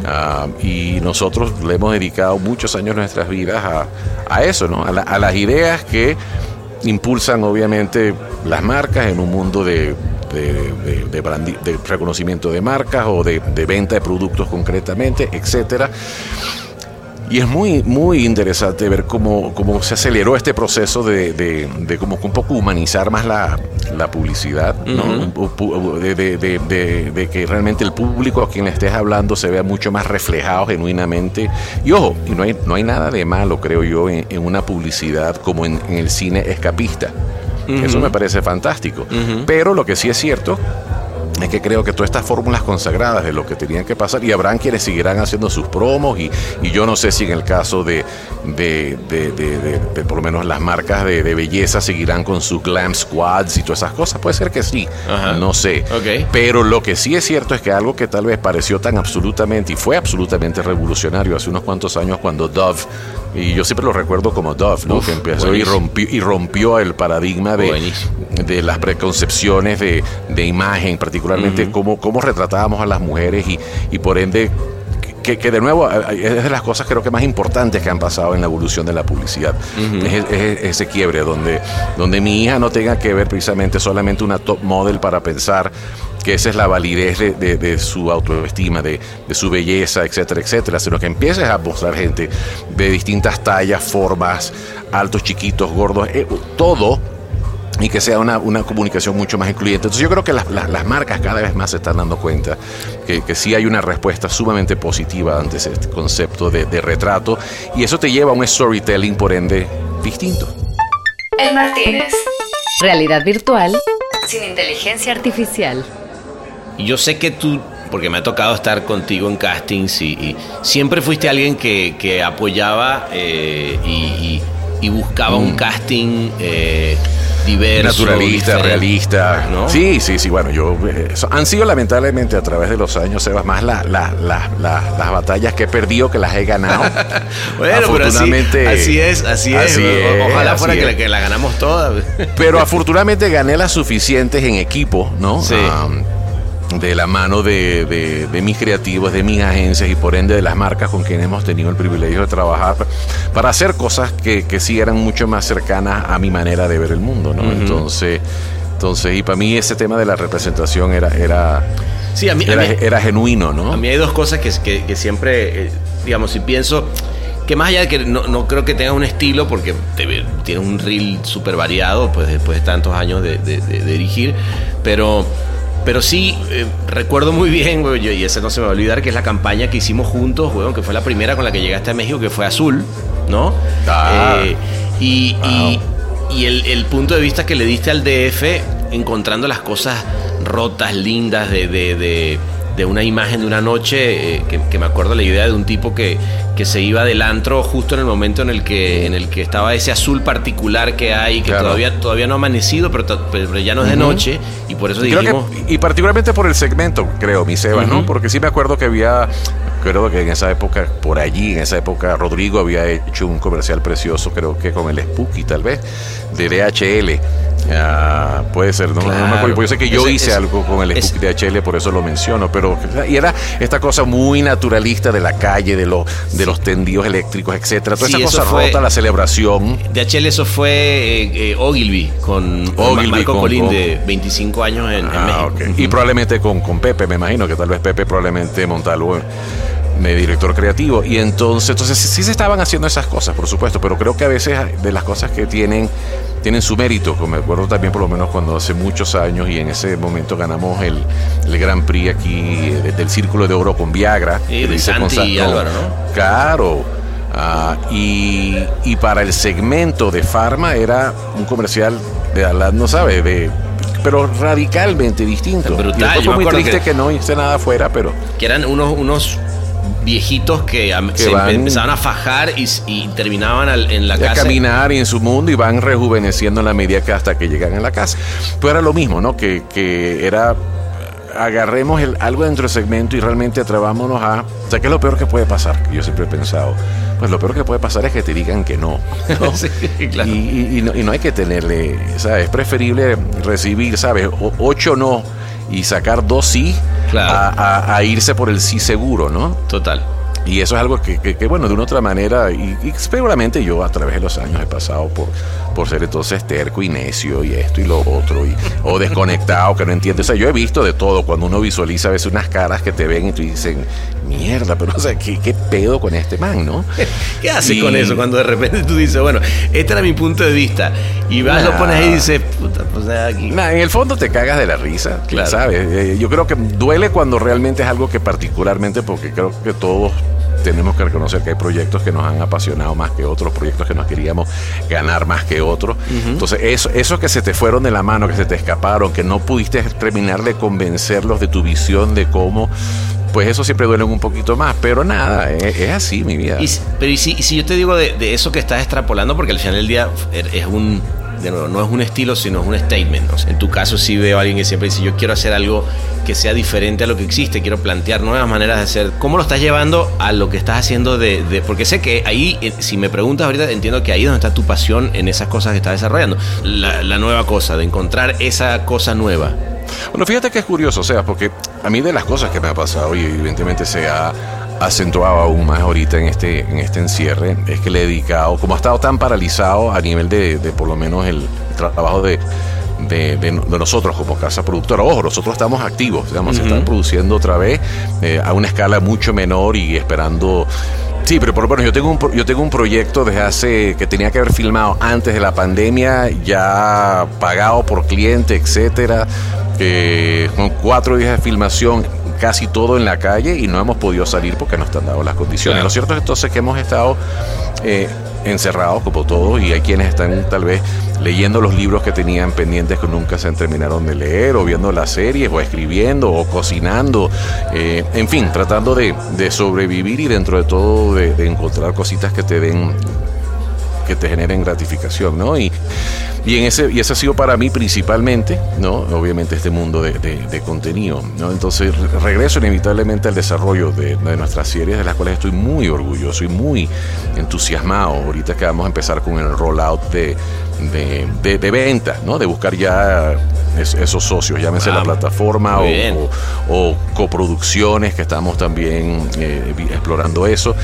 Ah, y nosotros le hemos dedicado muchos años de nuestras vidas a, a eso, ¿no? A, la- a las ideas que impulsan obviamente las marcas en un mundo de, de, de- de brandi- de reconocimiento de marcas o de, de venta de productos concretamente, etcétera. Y es muy, muy interesante ver cómo, cómo se aceleró este proceso de, de, de como un poco humanizar más la, la publicidad, ¿no? Un pu- de, de- que realmente el público a quien le estés hablando se vea mucho más reflejado genuinamente. Y ojo, y no hay, no hay nada de malo, creo yo, en, en una publicidad como en, en el cine escapista. Eso me parece fantástico. Pero lo que sí es cierto es que creo que todas estas fórmulas consagradas de lo que tenían que pasar, y habrán quienes seguirán haciendo sus promos, y, y yo no sé si en el caso de, de, de- de- por lo menos las marcas de, belleza seguirán con sus glam squads y todas esas cosas. Puede ser que sí, Ajá. no sé. Pero lo que sí es cierto es que algo que tal vez pareció tan absolutamente y fue absolutamente revolucionario hace unos cuantos años cuando Dove, y yo siempre lo recuerdo como Dove, ¿no? Uf, que empezó y rompió, y rompió el paradigma de, de las preconcepciones de, de imagen, particularmente cómo, cómo retratábamos a las mujeres y, y por ende que, que de nuevo es de las cosas creo que más importantes que han pasado en la evolución de la publicidad. es, es ese quiebre donde, donde mi hija no tenga que ver precisamente solamente una top model para pensar que esa es la validez de, de- de su autoestima, de, de su belleza, etcétera, etcétera, sino que empieces a mostrar gente de distintas tallas, formas, altos, chiquitos, gordos, eh, todo y que sea una, una comunicación mucho más incluyente. Entonces yo creo que las, las- las marcas cada vez más se están dando cuenta que, que sí hay una respuesta sumamente positiva ante este concepto de, de retrato y eso te lleva a un storytelling por ende distinto. El Martínez. Realidad virtual sin inteligencia artificial. Yo sé que tú, porque me ha tocado estar contigo en castings y, y siempre fuiste alguien que, que apoyaba eh, y, y- y buscaba un casting eh, diverso. Naturalista, diferente, realista. ¿no? Sí, sí, sí. Bueno, yo. eh, han sido lamentablemente a través de los años, Sebas, más la- la- la- la- las batallas que he perdido que las he ganado. Bueno, pero así, Afortunadamente- así es, así es. Así O- es, Ojalá así fuera que la, que la ganamos todas. Pero afortunadamente gané las suficientes en equipo, ¿no? Sí. Am, de la mano de, de- de mis creativos, de mis agencias y por ende de las marcas con quienes hemos tenido el privilegio de trabajar para hacer cosas que, que sí eran mucho más cercanas a mi manera de ver el mundo, ¿no? Entonces, Entonces, y para mí ese tema de la representación era, era, Sí, a mí, a era, mí- era genuino, ¿no? A mí hay dos cosas que, que- que siempre, eh, digamos, si pienso que más allá de que no, no creo que tenga un estilo, porque te- tiene un reel súper variado, pues después de tantos años de, de- de- de dirigir, pero, pero sí eh, recuerdo muy bien, güey, y ese no se me va a olvidar, que es la campaña que hicimos juntos, güey, que fue la primera con la que llegaste a México, que fue Azul, ¿no? Ah. Eh, y, y- y el, el punto de vista que le diste al DF, encontrando las cosas rotas, lindas, de, de- de- de una imagen de una noche, eh, que, que me acuerdo la idea de un tipo que, que se iba del antro justo en el momento en el que, en el que estaba ese azul particular que hay, que Claro. todavía, todavía no ha amanecido, pero, pero ya no es de noche, y por eso dijimos... que, y particularmente por el segmento, creo, mi Sebas, ¿no? Porque sí me acuerdo que había, creo que en esa época, por allí, en esa época, Rodrigo había hecho un comercial precioso, creo que con el Spooky, tal vez, de DHL. Ah, puede ser, no, no me acuerdo. Yo sé que yo Ese- hice ese- algo con el es- Spooky DHL, por eso lo menciono, pero y era esta cosa muy naturalista de la calle, de los de los tendidos eléctricos, etcétera, toda Sí, esa cosa fue- rota, la celebración. DHL eso fue eh, eh, Ogilvy con, Ogilvy Marco con- Colín con- de 25 años en, en Ah, México. Y probablemente con, con Pepe, me imagino que tal vez Pepe probablemente Montalvo de director creativo. Y entonces, entonces sí, se estaban haciendo esas cosas, por supuesto, pero creo que a veces de las cosas que tienen tienen su mérito, como me acuerdo también por lo menos cuando hace muchos años y en ese momento ganamos el, el Gran Prix aquí eh, del Círculo de Oro con Viagra. Sí, de Santi Sa- y Álvaro, ¿no? Claro. Ah, y, y para el segmento de Pharma era un comercial de no sabe, de pero radicalmente distinto. Brutal, Y después yo fue me muy acuerdo triste que- que... no hice nada afuera, pero que eran unos, unos viejitos que, se van- empezaban a fajar y, y terminaban al- en la a casa. caminar y en su mundo y van rejuveneciendo en la medida que hasta que llegan a la casa. Pues era lo mismo, ¿no? Que, que era agarremos el, algo dentro del segmento y realmente atrabámonos a... O sea, ¿qué es lo peor que puede pasar? Yo siempre he pensado. Pues lo peor que puede pasar es que te digan que no. ¿no? Sí, claro. y, y- y no, y no hay que tenerle, ¿sabes? Es preferible recibir, ¿sabes? O- ocho no y sacar dos sí Claro. a, a- a irse por el sí seguro, ¿no? Total. Y eso es algo que, que- que, bueno, de una otra manera, y, y seguramente yo a través de los años he pasado por, por ser entonces terco y necio y esto y lo otro, y, o desconectado, que no entiende. O sea, yo he visto de todo, cuando uno visualiza a veces unas caras que te ven y te dicen, mierda, pero o sea, ¿qué, qué pedo con este man, no? ¿Qué hace Y- con eso cuando de repente tú dices, bueno, este era mi punto de vista? Y vas, lo pones ahí y dices, puta, pues aquí. Nah, en el fondo te cagas de la risa, Claro. ¿sabes? Eh, yo creo que duele cuando realmente es algo que particularmente, porque creo que todos tenemos que reconocer que hay proyectos que nos han apasionado más que otros, proyectos que nos queríamos ganar más que otros. Entonces, eso, esos que se te fueron de la mano, que se te escaparon, que no pudiste terminar de convencerlos de tu visión de cómo, pues eso siempre duele un poquito más. Pero nada, es, es así mi vida. Y pero y si, y si yo te digo de, de eso que estás extrapolando, porque al final del día er- es un, de nuevo, no es un estilo, sino es un statement. Sea, en tu caso sí veo a alguien que siempre dice, yo quiero hacer algo que sea diferente a lo que existe, quiero plantear nuevas maneras de hacer. ¿Cómo lo estás llevando a lo que estás haciendo de, porque sé que ahí, eh, si me preguntas ahorita, entiendo que ahí es donde está tu pasión en esas cosas que estás desarrollando. La, nueva cosa, de encontrar esa cosa nueva. Bueno, fíjate que es curioso, o sea, porque a mí de las cosas que me ha pasado y evidentemente se ha acentuado aún más ahorita en este, en este encierre, es que le he dedicado, como ha estado tan paralizado a nivel de, de por lo menos el trabajo de, de, de- de nosotros como casa productora. Ojo, nosotros estamos activos, digamos, se están produciendo otra vez eh, a una escala mucho menor y esperando... Sí, pero por lo menos yo tengo un yo tengo un proyecto desde hace que tenía que haber filmado antes de la pandemia, ya pagado por cliente, etcétera, que con cuatro días de filmación, casi todo en la calle y no hemos podido salir porque no están dadas las condiciones. Claro. Lo cierto es entonces que hemos estado eh, encerrados como todos y hay quienes están tal vez leyendo los libros que tenían pendientes que nunca se terminaron de leer o viendo las series o escribiendo o cocinando, eh, en fin, tratando de, de sobrevivir y dentro de todo de, de encontrar cositas que te den te generen gratificación, ¿no? Y, y, en ese, y ese ha sido para mí principalmente, ¿no? Obviamente este mundo de, contenido, ¿no? Entonces re- regreso inevitablemente al desarrollo de, de nuestras series, de las cuales estoy muy orgulloso y muy entusiasmado. Ahorita que vamos a empezar con el rollout de, de, de- de venta, ¿no? De buscar ya es- esos socios, llámese la plataforma o, o- o coproducciones que estamos también eh, explorando eso.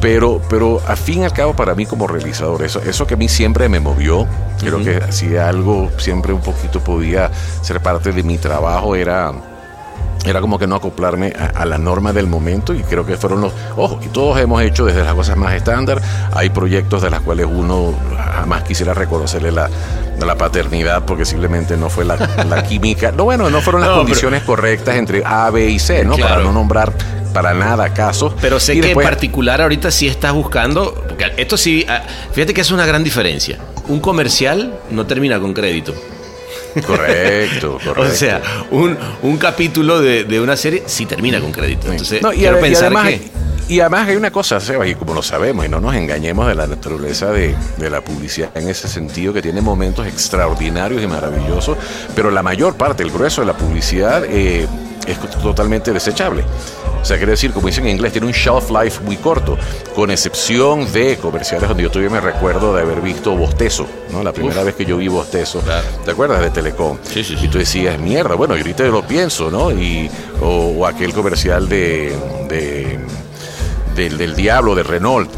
Pero pero a fin y al cabo para mí como realizador eso eso que a mí siempre me movió Creo que si algo siempre un poquito podía ser parte de mi trabajo era era como que no acoplarme a, a la norma del momento y creo que fueron los ojo y todos hemos hecho desde las cosas más estándar. Hay proyectos de las cuales uno jamás quisiera reconocerle la, la paternidad porque simplemente no fue la, la química. No bueno no fueron las No, pero- condiciones correctas entre A B y C no para no nombrar para nada casos Pero sé Y que después- en particular ahorita sí estás buscando, porque esto sí, ah, fíjate que es una gran diferencia. Un comercial no termina con crédito. Correcto correcto O sea, un, un capítulo de, de una serie sí termina con crédito. Entonces, No, y, quiero y además, que... y además hay una cosa, Sebas, y como lo sabemos, y no nos engañemos de la naturaleza de, de la publicidad en ese sentido, que tiene momentos extraordinarios y maravillosos, pero la mayor parte, el grueso de la publicidad eh, es totalmente desechable. O sea, quiere decir, como dicen en inglés, tiene un shelf life muy corto, con excepción de comerciales donde yo todavía me recuerdo de haber visto Bostezo, ¿no? La primera Uf. vez que yo vi Bostezo. Claro. ¿Te acuerdas de Telecom? Sí, sí, sí. Y tú decías, mierda, bueno, y ahorita lo pienso, ¿no? Y, o, o aquel comercial de, de- del, del Diablo, de Renault.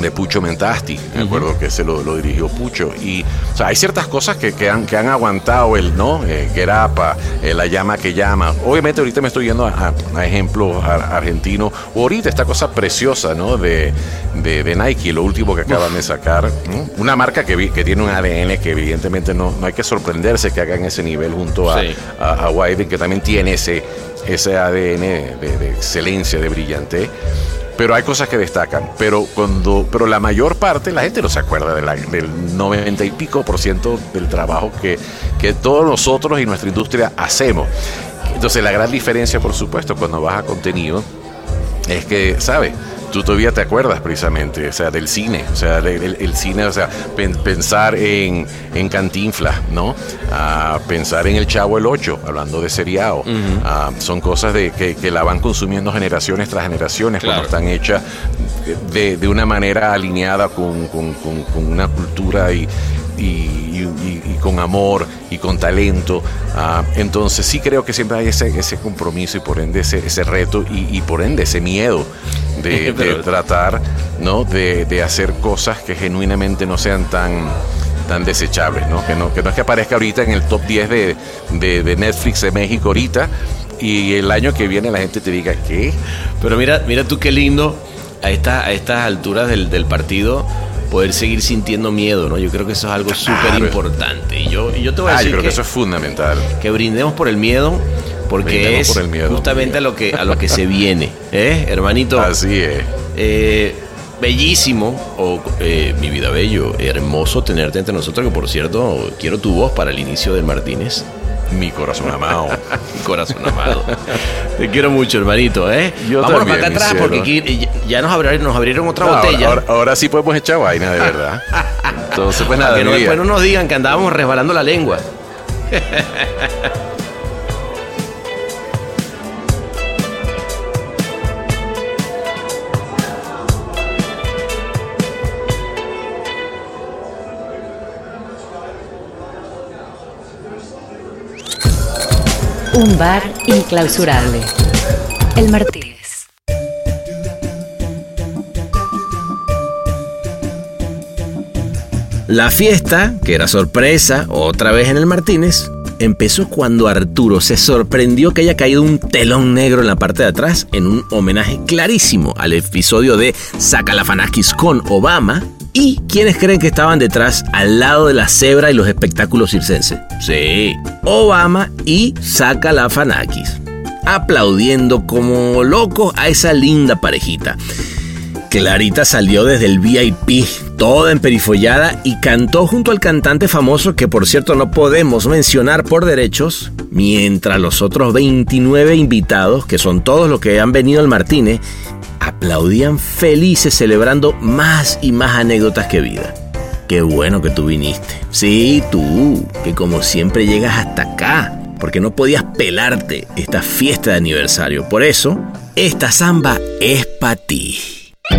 De Pucho Mentasti, me acuerdo que se lo, lo dirigió Pucho. Y, o sea, hay ciertas cosas que, que han, que han aguantado el, ¿no? Eh, Gerapa, eh, la llama que llama. Obviamente, ahorita me estoy yendo a, a- a ejemplos ar- argentinos. Ahorita esta cosa preciosa, ¿no? De, de, de Nike, lo último que acaban de sacar. ¿no? Una marca que, vi- que tiene un ADN que, evidentemente, no, no hay que sorprenderse que hagan ese nivel junto a, Sí. a, a Wyden, que también tiene ese, ese ADN de, de excelencia, de brillante. Pero hay cosas que destacan. Pero cuando, pero la mayor parte, la gente no se acuerda del 90 y pico por ciento del trabajo que, que todos nosotros y nuestra industria hacemos. Entonces la gran diferencia, por supuesto, cuando vas a contenido, es que, ¿sabes? Tú todavía te acuerdas precisamente, o sea, del cine, o sea, el, el cine, o sea, pen- pensar en, en Cantinflas, ¿no? Ah, pensar en El Chavo el 8, hablando de seriado. Ah, son cosas de, que, que la van consumiendo generaciones tras generaciones Claro. cuando están hechas de, de una manera alineada con, con- con- con una cultura y, y- y- y- y con amor y con talento. Ah, entonces sí creo que siempre hay ese, ese compromiso y por ende ese, ese reto y, y por ende ese miedo de, tratar ¿no? De, de hacer cosas que genuinamente no sean tan tan desechables, ¿no? Que, no, que no es que aparezca ahorita en el top 10 de, de- de Netflix de México ahorita y el año que viene la gente te diga, ¿qué? Pero mira, mira tú qué lindo a, esta, a estas alturas del, del partido poder seguir sintiendo miedo, ¿no? Yo creo que eso es algo súper importante. Y yo, y yo te voy a Ah, yo decir creo que que, eso es fundamental. que brindemos por el miedo porque Brindemos es por el miedo, justamente a lo que a lo que se viene, ¿eh? Hermanito, Así es. eh, bellísimo, o eh, mi vida bello, hermoso tenerte entre nosotros, que por cierto, quiero tu voz para el inicio del Martínez. Mi corazón amado. Mi corazón amado. Te quiero mucho, hermanito, ¿eh? Yo Vámonos también, para acá atrás porque aquí ya- nos abrieron, nos abrieron otra No, botella. ahora- ahora sí podemos echar vaina, de verdad. Entonces, pues nada, que no, después no nos digan que andábamos resbalando la lengua. Un bar inclausurable. El Martínez. La fiesta, que era sorpresa, otra vez en el Martínez, empezó cuando Arturo se sorprendió que haya caído un telón negro en la parte de atrás en un homenaje clarísimo al episodio de Sacalafanakis con Obama. ¿Y quiénes creen que estaban detrás al lado de la cebra y los espectáculos circenses? Sí, Obama y Sacalafanakis. Aplaudiendo como locos a esa linda parejita. Clarita salió desde el VIP, toda emperifollada, y cantó junto al cantante famoso que por cierto no podemos mencionar por derechos, mientras los otros 29 invitados, que son todos los que han venido al Martínez, aplaudían felices celebrando más y más anécdotas que vida. Qué bueno que tú viniste. Sí, tú, que como siempre llegas hasta acá, porque no podías pelarte esta fiesta de aniversario. Por eso, esta samba es para ti. El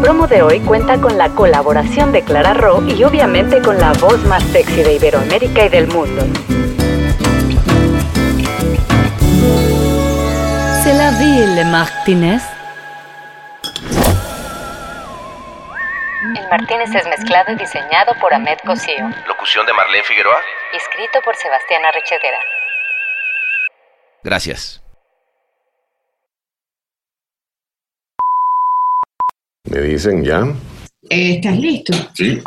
promo de hoy cuenta con la colaboración de Clara Ro y obviamente con la voz más sexy de Iberoamérica y del mundo. David Martínez. El Martínez es mezclado y diseñado por Ahmed Cosío. Locución de Marlene Figueroa. Escrito por Sebastián Arrechedera. Gracias. Me dicen, ¿ya? Eh, ¿Estás listo? Sí.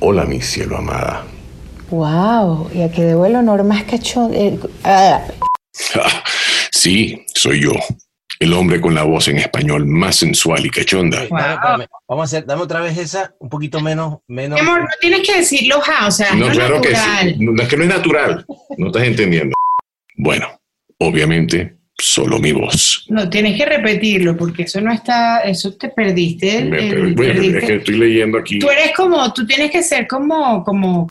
Hola, mi cielo amada. Wow, y a que debo el honor más cachón. eh, ah, Sí, soy yo. El hombre con la voz en español más sensual y cachonda. Wow. Dame, espérame. Vamos a hacer, dame otra vez esa, un poquito menos, menos. Mi amor, no tienes que decirlo, ja, o sea, No, no claro que natural. sí. No, es que no es natural. No estás entendiendo. Bueno, obviamente, solo mi voz. No, tienes que repetirlo porque eso no está, eso te perdiste. Me- el- bueno, perdiste. es que estoy leyendo aquí. Tú eres como, tú tienes que ser como, como